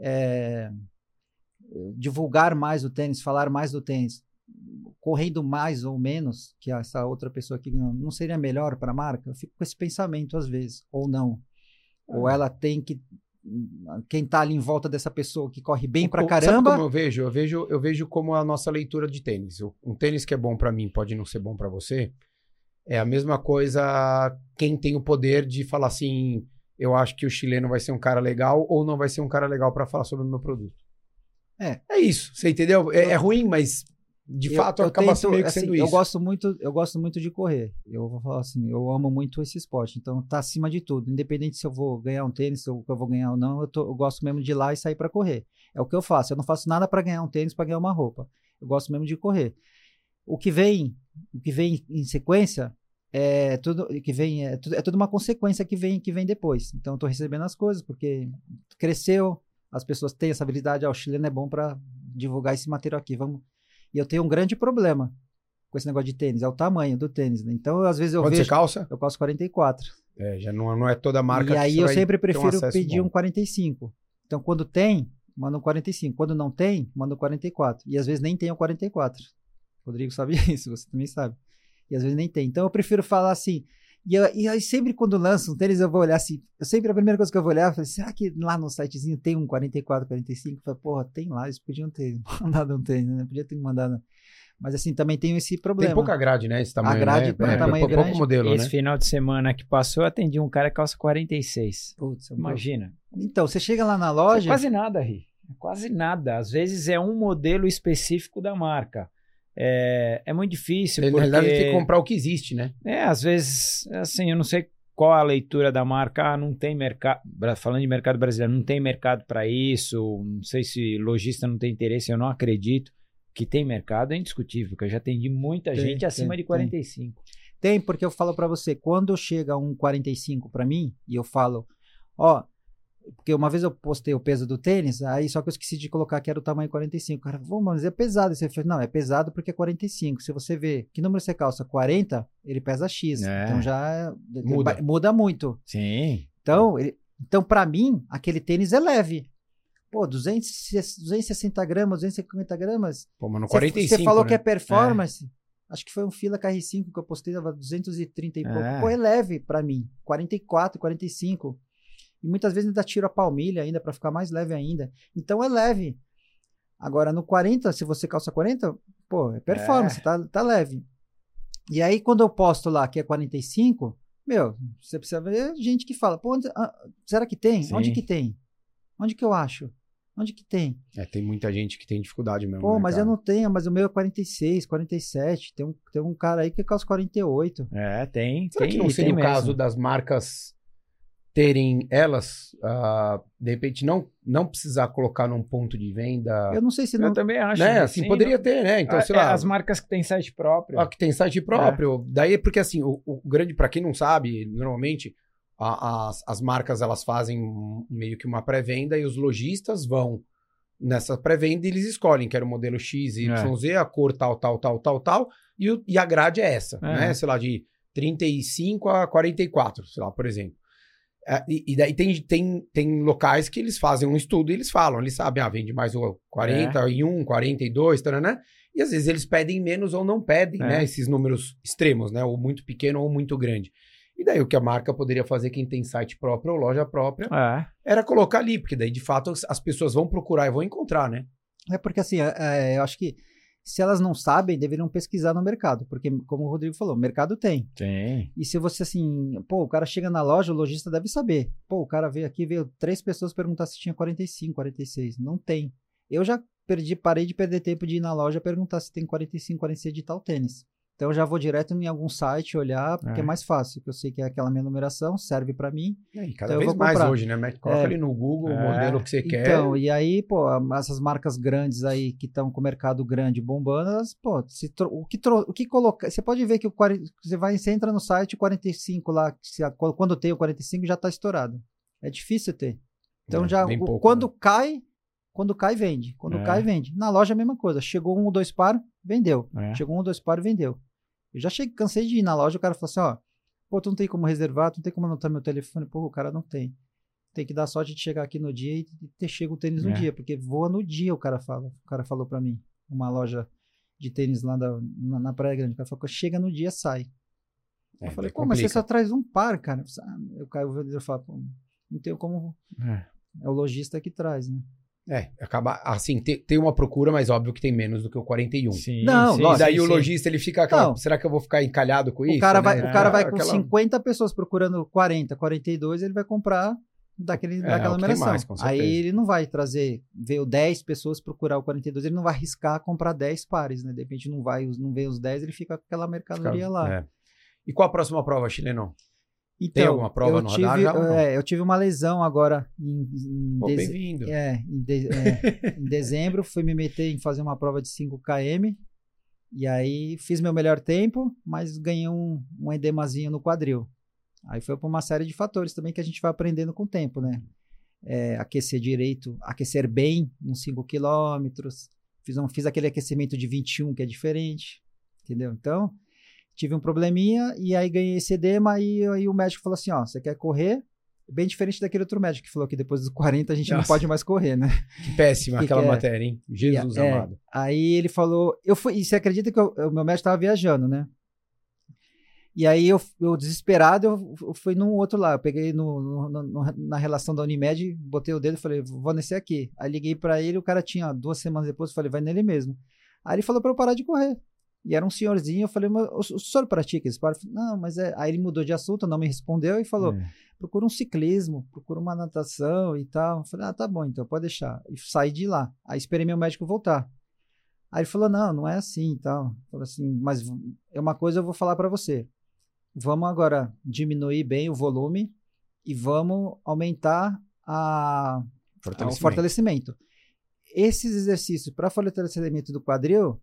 Speaker 2: é, divulgar mais o tênis, falar mais do tênis, correndo mais ou menos que essa outra pessoa que ganhou, não seria melhor para a marca? Eu fico com esse pensamento às vezes, ou não. Ou
Speaker 1: Ah.
Speaker 2: ela tem que. Quem tá ali em volta dessa pessoa que corre bem pra
Speaker 1: O- Sabe
Speaker 2: caramba.
Speaker 1: como eu vejo? Eu vejo, eu vejo como a nossa leitura de tênis. Um tênis que é bom pra mim pode não ser bom pra você. É a mesma coisa quem tem o poder de falar assim, eu acho que o chileno vai ser um cara legal ou não vai ser um cara legal pra falar sobre o meu produto.
Speaker 2: É.
Speaker 1: É isso, você entendeu? É, é ruim, mas de
Speaker 2: Eu-
Speaker 1: fato
Speaker 2: eu
Speaker 1: acaba
Speaker 2: tento,
Speaker 1: meio que
Speaker 2: assim,
Speaker 1: sendo
Speaker 2: Eu
Speaker 1: isso.
Speaker 2: gosto muito, eu gosto muito de correr. Eu vou falar assim, eu amo muito esse esporte. Então tá acima de tudo, independente se eu vou ganhar um tênis, se eu, eu vou ganhar ou não, eu, tô- eu gosto mesmo de ir lá e sair para correr. É o que eu faço. Eu não faço nada para ganhar um tênis, para ganhar uma roupa. Eu gosto mesmo de correr. O que vem, o que vem em sequência é tudo que vem é tudo, é uma consequência que vem que vem depois. Então eu tô recebendo as coisas porque cresceu, as pessoas têm essa habilidade, ah, o chileno é bom para divulgar esse material aqui. Vamos e eu tenho um grande problema com esse negócio de tênis, é o tamanho do tênis. Né? Então, às vezes eu
Speaker 1: Quando
Speaker 2: vejo.
Speaker 1: você calça,
Speaker 2: Eu calço 44.
Speaker 1: é, já não, não é toda marca
Speaker 2: e
Speaker 1: que
Speaker 2: aí
Speaker 1: você
Speaker 2: eu sempre
Speaker 1: um
Speaker 2: prefiro
Speaker 1: acesso
Speaker 2: pedir
Speaker 1: bom.
Speaker 2: um 45. Então, quando tem, manda um 45. Quando não tem, manda um 44. E às vezes nem tem o 44. Rodrigo sabe <laughs> isso, você também sabe. E às vezes nem tem. Então eu prefiro falar assim. E, eu- e aí sempre quando lançam um tênis, eu vou olhar assim. Eu sempre a primeira coisa que eu vou olhar, eu falo, será que lá no sitezinho tem um 44, 45? Eu falo, porra, tem lá, eles podiam ter <laughs> mandado um tênis, né? Podia ter mandado. Mas assim, também tem esse problema.
Speaker 1: Tem pouca grade, né? Esse tamanho,
Speaker 2: grade
Speaker 1: né?
Speaker 2: um
Speaker 1: É,
Speaker 2: tamanho
Speaker 1: pouco
Speaker 2: grande.
Speaker 1: modelo,
Speaker 3: Esse
Speaker 1: né?
Speaker 3: final de semana que passou, eu atendi um cara que calça 46.
Speaker 2: Putz,
Speaker 3: Imagina.
Speaker 2: Então, você chega lá na
Speaker 3: É
Speaker 2: loja.
Speaker 3: quase nada, Ri. É quase nada. Às vezes é um modelo específico da marca. É, é muito difícil. Porque...
Speaker 1: Na verdade, tem que comprar o que existe, né?
Speaker 3: É, às vezes, assim, eu não sei qual a leitura da marca. Ah, não tem mercado. Falando de mercado brasileiro, não tem mercado para isso. Não sei se lojista não tem interesse, eu não acredito. Que tem mercado é indiscutível, porque eu já atendi muita
Speaker 2: Tem,
Speaker 3: gente acima
Speaker 2: tem,
Speaker 3: de 45.
Speaker 2: Tem, porque eu falo pra você, quando chega um 45 pra mim, e eu falo, ó, porque uma vez eu postei o peso do tênis, aí só que eu esqueci de colocar que era o tamanho 45. O cara, "Vô, mas é pesado. Aí Você fala, não, é pesado porque é 45. Se você vê que número você calça 40, ele pesa X.
Speaker 3: É.
Speaker 2: Então já
Speaker 1: Muda.
Speaker 2: muda muito.
Speaker 3: Sim.
Speaker 2: Então, ele- Então, para mim, aquele tênis é leve. Pô, 200, 260 gramas, 250 gramas.
Speaker 1: Pô, mas no 45,
Speaker 2: Você falou
Speaker 1: né?
Speaker 2: que é performance. Acho que foi um fila KR5 que eu postei, tava 230 e pouco.
Speaker 3: É.
Speaker 2: Pô, é leve pra mim. 44, 45. E muitas vezes ainda tiro a palmilha ainda pra ficar mais leve ainda. Então é leve. Agora no 40, se você calça 40, pô, é performance, Tá, tá leve. E aí quando eu posto lá que é 45, meu, você precisa ver gente que fala, pô, onde- ah, será que tem?
Speaker 3: Sim.
Speaker 2: Onde que tem? Onde que eu acho? Onde que tem?
Speaker 1: É, tem muita gente que tem dificuldade mesmo.
Speaker 2: Pô,
Speaker 1: né,
Speaker 2: mas
Speaker 1: cara?
Speaker 2: eu não tenho, mas o meu é 46, 47. Tem um, tem um cara aí que calça 48.
Speaker 3: É, tem.
Speaker 1: Será
Speaker 3: tem,
Speaker 1: que não
Speaker 3: tem
Speaker 1: seria o
Speaker 3: mesmo.
Speaker 1: caso das marcas terem elas, ah, de repente, não, não precisar colocar num ponto de venda?
Speaker 2: Eu não sei se
Speaker 3: Eu
Speaker 2: não.
Speaker 3: também acho.
Speaker 1: né?
Speaker 3: que
Speaker 1: Assim,
Speaker 3: sim,
Speaker 1: poderia
Speaker 3: não-
Speaker 1: ter, né? Então,
Speaker 3: Ah,
Speaker 1: sei
Speaker 3: é,
Speaker 1: lá.
Speaker 3: As marcas que têm site próprio.
Speaker 1: Ah, que tem site próprio. Daí é porque, assim, o, o grande, para quem não sabe, normalmente a- as, as marcas elas fazem meio que uma pré-venda e os lojistas vão nessa pré-venda e eles escolhem, quero o modelo X, Y, Z, a cor tal, tal, tal, tal, tal, e, o- e a grade é essa,
Speaker 3: É.
Speaker 1: né? Sei lá, de 35 a 44, sei lá, por exemplo. É, e, e daí tem, tem, tem locais que eles fazem um estudo e eles falam, eles sabem, ah, vende mais o 41, 42, né? E às vezes eles pedem menos ou não pedem,
Speaker 3: É.
Speaker 1: né? Esses números extremos, né? Ou muito pequeno ou muito grande. E daí o que a marca poderia fazer, quem tem site próprio ou loja própria,
Speaker 3: É.
Speaker 1: era colocar ali, porque daí de fato as- as pessoas vão procurar e vão encontrar, né?
Speaker 2: É porque assim, é, é, eu acho que se elas não sabem, deveriam pesquisar no mercado. Porque, como o Rodrigo falou, o mercado tem.
Speaker 3: Tem.
Speaker 2: E se você assim, pô, o cara chega na loja, o lojista deve saber. Pô, o cara veio aqui, veio três pessoas perguntar se tinha 45, 46. Não tem. Eu já perdi, parei de perder tempo de ir na loja perguntar se tem 45, 46 de tal tênis. Então eu já vou direto em algum site olhar, porque é,
Speaker 3: É.
Speaker 2: mais fácil, que eu sei que é aquela minha numeração, serve pra mim.
Speaker 1: E aí, cada
Speaker 2: Então eu
Speaker 1: vez
Speaker 2: vou
Speaker 1: mais
Speaker 2: comprar.
Speaker 1: hoje, né? Mete- Coloca
Speaker 2: É.
Speaker 1: ali no Google o
Speaker 3: É.
Speaker 1: modelo que você quer.
Speaker 2: Então, e aí, pô, essas marcas grandes aí que estão com o mercado grande bombando, elas, pô, o que o que coloca, você pode ver que o 40, você vai, você entra no site, o 45 lá, se quando tem o 45 já tá estourado. É difícil ter. Então
Speaker 1: É,
Speaker 2: já o-
Speaker 1: pouco,
Speaker 2: quando
Speaker 1: né?
Speaker 2: cai, quando cai vende, quando
Speaker 3: É.
Speaker 2: cai vende. Na loja a mesma coisa, chegou um dois par, vendeu.
Speaker 3: É.
Speaker 2: Chegou um dois par, vendeu. Eu já cheguei, cansei de ir na loja, o cara falou assim, ó, pô, tu não tem como reservar, tu não tem como anotar meu telefone, pô, o cara não tem. Tem que dar sorte de chegar aqui no dia e ter chego o tênis no
Speaker 3: É.
Speaker 2: dia, porque voa no dia, o cara fala. O cara falou pra mim, uma loja de tênis lá da- na, na Praia Grande. O cara falou chega no dia, sai.
Speaker 1: É,
Speaker 2: eu falei, pô, mas você
Speaker 1: complica.
Speaker 2: só traz um par, cara. Eu ah, Eu caio o vendedor fala, pô, não tem como.
Speaker 3: É.
Speaker 2: É o lojista que traz, né?
Speaker 1: É, acaba assim, te- tem uma procura, mas óbvio que tem menos do que o 41.
Speaker 3: Sim,
Speaker 2: Não,
Speaker 3: sim,
Speaker 1: E daí
Speaker 3: sim,
Speaker 1: o
Speaker 3: sim.
Speaker 1: logista ele fica aquela,
Speaker 2: Não.
Speaker 1: será que eu vou ficar encalhado com isso?
Speaker 2: o cara
Speaker 1: né?
Speaker 2: vai, o cara
Speaker 3: É,
Speaker 2: vai com
Speaker 1: Aquela-
Speaker 2: 50 pessoas procurando 40, 42, ele vai comprar daquele,
Speaker 1: É,
Speaker 2: daquela
Speaker 1: tem
Speaker 2: numeração.
Speaker 1: mais,
Speaker 2: Aí ele não vai trazer, veio 10 pessoas procurar o 42, ele não vai arriscar comprar 10 pares, né? De repente não vai, os- não vê os 10, ele fica com aquela mercadoria lá.
Speaker 1: É. E qual a próxima prova, chileno?
Speaker 2: Então,
Speaker 1: alguma prova
Speaker 2: eu
Speaker 1: no
Speaker 2: tive,
Speaker 1: radar já
Speaker 2: é, eu tive uma lesão agora em, em
Speaker 1: Pô, bem-vindo.
Speaker 2: é, em, de- é, <laughs> em dezembro, fui me meter em fazer uma prova de 5 km. E aí fiz meu melhor tempo, mas ganhei um, um edemazinho no quadril. Aí foi por uma série de fatores também que a gente vai aprendendo com o tempo, né? É, aquecer direito, aquecer bem uns 5 quilômetros. Fiz, um, fiz aquele aquecimento de 21 que é diferente, entendeu? Então, tive um probleminha e aí ganhei esse edema e aí o médico falou assim, ó, você quer correr? Bem diferente daquele outro médico que falou que depois dos 40 a gente não
Speaker 1: Nossa.
Speaker 2: pode mais correr, né?
Speaker 1: Que péssima <laughs>
Speaker 2: Que
Speaker 1: aquela
Speaker 2: que é?
Speaker 1: matéria, hein? Jesus
Speaker 2: É,
Speaker 1: amado.
Speaker 2: Aí ele falou, eu fui, e você acredita que eu- o meu médico estava viajando, né? E aí eu, eu desesperado, eu, eu fui num outro lá, eu peguei no, no- no- na relação da Unimed, botei o dedo e falei, vou nesse aqui. Aí liguei pra ele, o cara tinha duas semanas depois, eu falei, vai nele mesmo. Aí ele falou pra eu parar de correr. E era um senhorzinho, eu falei, mas o, o senhor pratica esse esporte? Não, mas é. Aí ele mudou de assunto, não me respondeu e falou,
Speaker 3: É.
Speaker 2: procura um ciclismo, procura uma natação e tal. Eu falei, ah, tá bom, então pode deixar. E saí de lá. Aí esperei meu médico voltar. Aí ele falou, não, não é assim e tal. Falou assim, mas é uma coisa eu vou falar para você. Vamos agora diminuir bem o volume e vamos aumentar a, o
Speaker 1: Fortalecimento.
Speaker 2: fortalecimento. Esses exercícios para fortalecimento do quadril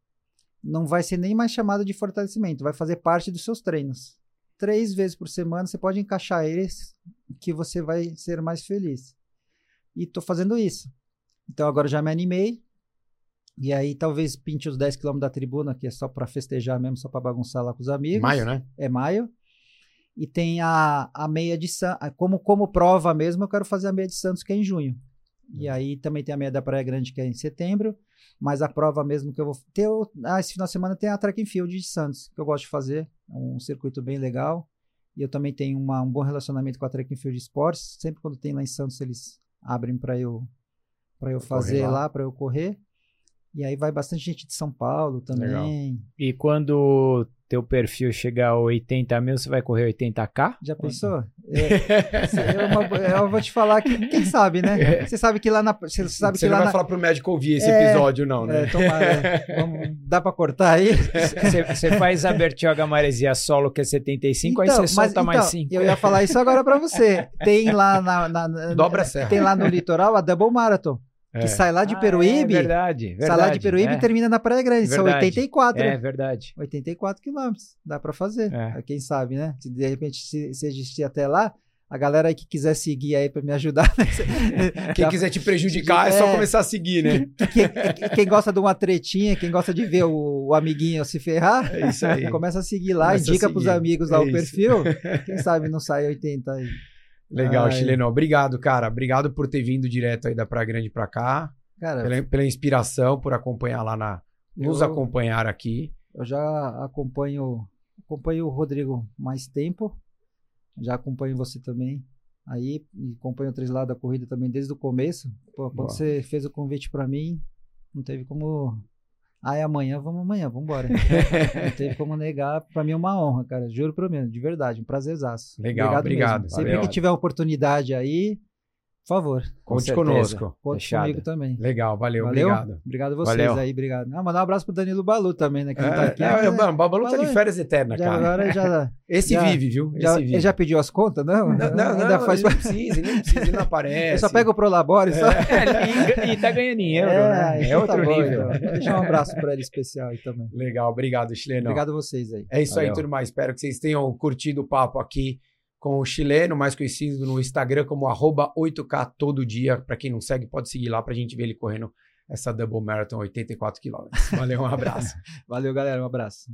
Speaker 2: não vai ser nem mais chamado de fortalecimento, vai fazer parte dos seus treinos. Três vezes por semana você pode encaixar eles que você vai ser mais feliz. E tô fazendo isso. Então agora já me animei. E aí talvez pinte os 10 km da tribuna, que é só para festejar mesmo, só para bagunçar lá com os amigos.
Speaker 1: Maio, né?
Speaker 2: É maio. E tem a, a meia de Santos. Como, como prova mesmo, eu quero fazer a meia de Santos, que é em junho. E
Speaker 1: Uhum.
Speaker 2: aí também tem a meia da Praia Grande, que é em setembro. Mas a prova mesmo que eu vou ter. eu- Ah, esse final de semana tem a Track and Field de Santos, que eu gosto de fazer. É um circuito bem legal. E eu também tenho uma- um bom relacionamento com a Track and Field Sports. Sempre quando tem lá em Santos, eles abrem para eu, pra eu fazer
Speaker 1: lá.
Speaker 2: lá, para eu correr. E aí vai bastante gente de São Paulo também.
Speaker 3: E quando teu perfil chegar a 80 mil, você vai correr 80k?
Speaker 2: Já pensou? É, é uma- eu vou te falar que quem sabe, né? Você sabe que lá na. Você sabe
Speaker 1: Você
Speaker 2: que
Speaker 1: não
Speaker 2: lá
Speaker 1: vai
Speaker 2: na.
Speaker 1: falar pro médico ouvir esse
Speaker 2: É,
Speaker 1: episódio, não, né?
Speaker 2: É, tomara, é. Vamos- dá pra cortar aí?
Speaker 3: Você, você faz a Bertioga Maresia solo, que é 75, aí
Speaker 2: Então,
Speaker 3: você solta
Speaker 2: mas,
Speaker 3: mais
Speaker 2: então,
Speaker 3: 5.
Speaker 2: Eu ia falar isso agora pra você. Tem lá na. na- na-
Speaker 1: Dobra a serra.
Speaker 2: Tem lá no litoral a Double Marathon.
Speaker 1: É.
Speaker 2: Que sai lá de
Speaker 3: Ah,
Speaker 2: Peruíbe.
Speaker 3: É verdade, verdade.
Speaker 2: sai lá de Peruíbe
Speaker 3: é,
Speaker 2: e termina na Praia Grande. São
Speaker 3: Verdade.
Speaker 2: 84.
Speaker 3: É verdade.
Speaker 2: 84 quilômetros. Dá pra fazer.
Speaker 3: É.
Speaker 2: Quem sabe, né? Se de repente se, se existir até lá, a galera aí que quiser seguir aí pra me ajudar. <laughs> né? <laughs>
Speaker 1: Quem quiser te prejudicar é só
Speaker 2: É.
Speaker 1: começar a seguir, né? <laughs>
Speaker 2: quem, quem gosta de uma tretinha, quem gosta de ver o, o amiguinho se ferrar,
Speaker 1: É
Speaker 2: começa a seguir lá,
Speaker 1: Começa
Speaker 2: indica pros
Speaker 1: seguir.
Speaker 2: amigos lá
Speaker 1: É
Speaker 2: o
Speaker 1: isso.
Speaker 2: perfil. Quem sabe não sai 80 aí.
Speaker 1: Legal,
Speaker 2: Ai.
Speaker 1: Chileno. Obrigado, cara. Obrigado por ter vindo direto aí da Praia Grande pra cá.
Speaker 2: Cara,
Speaker 1: Pela, pela inspiração, por acompanhar lá na. Nos
Speaker 2: Eu-
Speaker 1: acompanhar aqui.
Speaker 2: eu já acompanho, acompanho o Rodrigo mais tempo. Já acompanho você também. Aí, acompanho o Três Lados da Corrida também desde o começo. Pô, quando
Speaker 1: Boa.
Speaker 2: você fez o convite pra mim, não teve como. Ah, é amanhã, vamos amanhã, vamos embora. <laughs> não teve como negar. Pra mim é uma honra, cara. Juro pra mim, de verdade, um prazerzaço.
Speaker 1: Legal, obrigado.
Speaker 2: mesmo. Sempre que tiver oportunidade aí, por favor,
Speaker 1: Conte conosco.
Speaker 2: conte
Speaker 3: Fechado.
Speaker 2: comigo também.
Speaker 1: Legal, valeu,
Speaker 2: Valeu?
Speaker 1: obrigado.
Speaker 2: Obrigado a vocês
Speaker 3: Valeu.
Speaker 2: aí, obrigado. Ah, mandar um abraço pro Danilo Balu também, né? Que não tá aqui.
Speaker 1: É, é,
Speaker 2: né?
Speaker 1: mano, o Babalu tá de férias eterna,
Speaker 2: Já,
Speaker 1: cara.
Speaker 2: agora já, <laughs>
Speaker 1: Esse
Speaker 2: já-
Speaker 1: vive, viu? Esse
Speaker 2: já,
Speaker 1: vive.
Speaker 2: ele já pediu as contas, não?
Speaker 1: Não, não,
Speaker 2: Ainda
Speaker 1: não,
Speaker 2: faz...
Speaker 1: ele não precisa, ele não precisa, ele não aparece. <laughs>
Speaker 2: Eu só pego o Prolabore só.
Speaker 3: É, e, e tá ganhando em euro, né? É
Speaker 2: então
Speaker 3: outro
Speaker 2: tá bom,
Speaker 3: nível.
Speaker 2: então. Vou deixar um abraço pra ele especial aí também.
Speaker 1: Legal, obrigado, Chileno.
Speaker 2: Obrigado a vocês aí.
Speaker 1: É isso aí,
Speaker 3: Valeu.
Speaker 1: turma. Espero que vocês tenham curtido o papo aqui com o chileno, mais conhecido no Instagram como 8K todo dia. Para quem não segue, pode seguir lá para a gente ver ele correndo essa Double Marathon 84 quilômetros. Valeu, um abraço. <laughs>
Speaker 2: Valeu, galera, um abraço.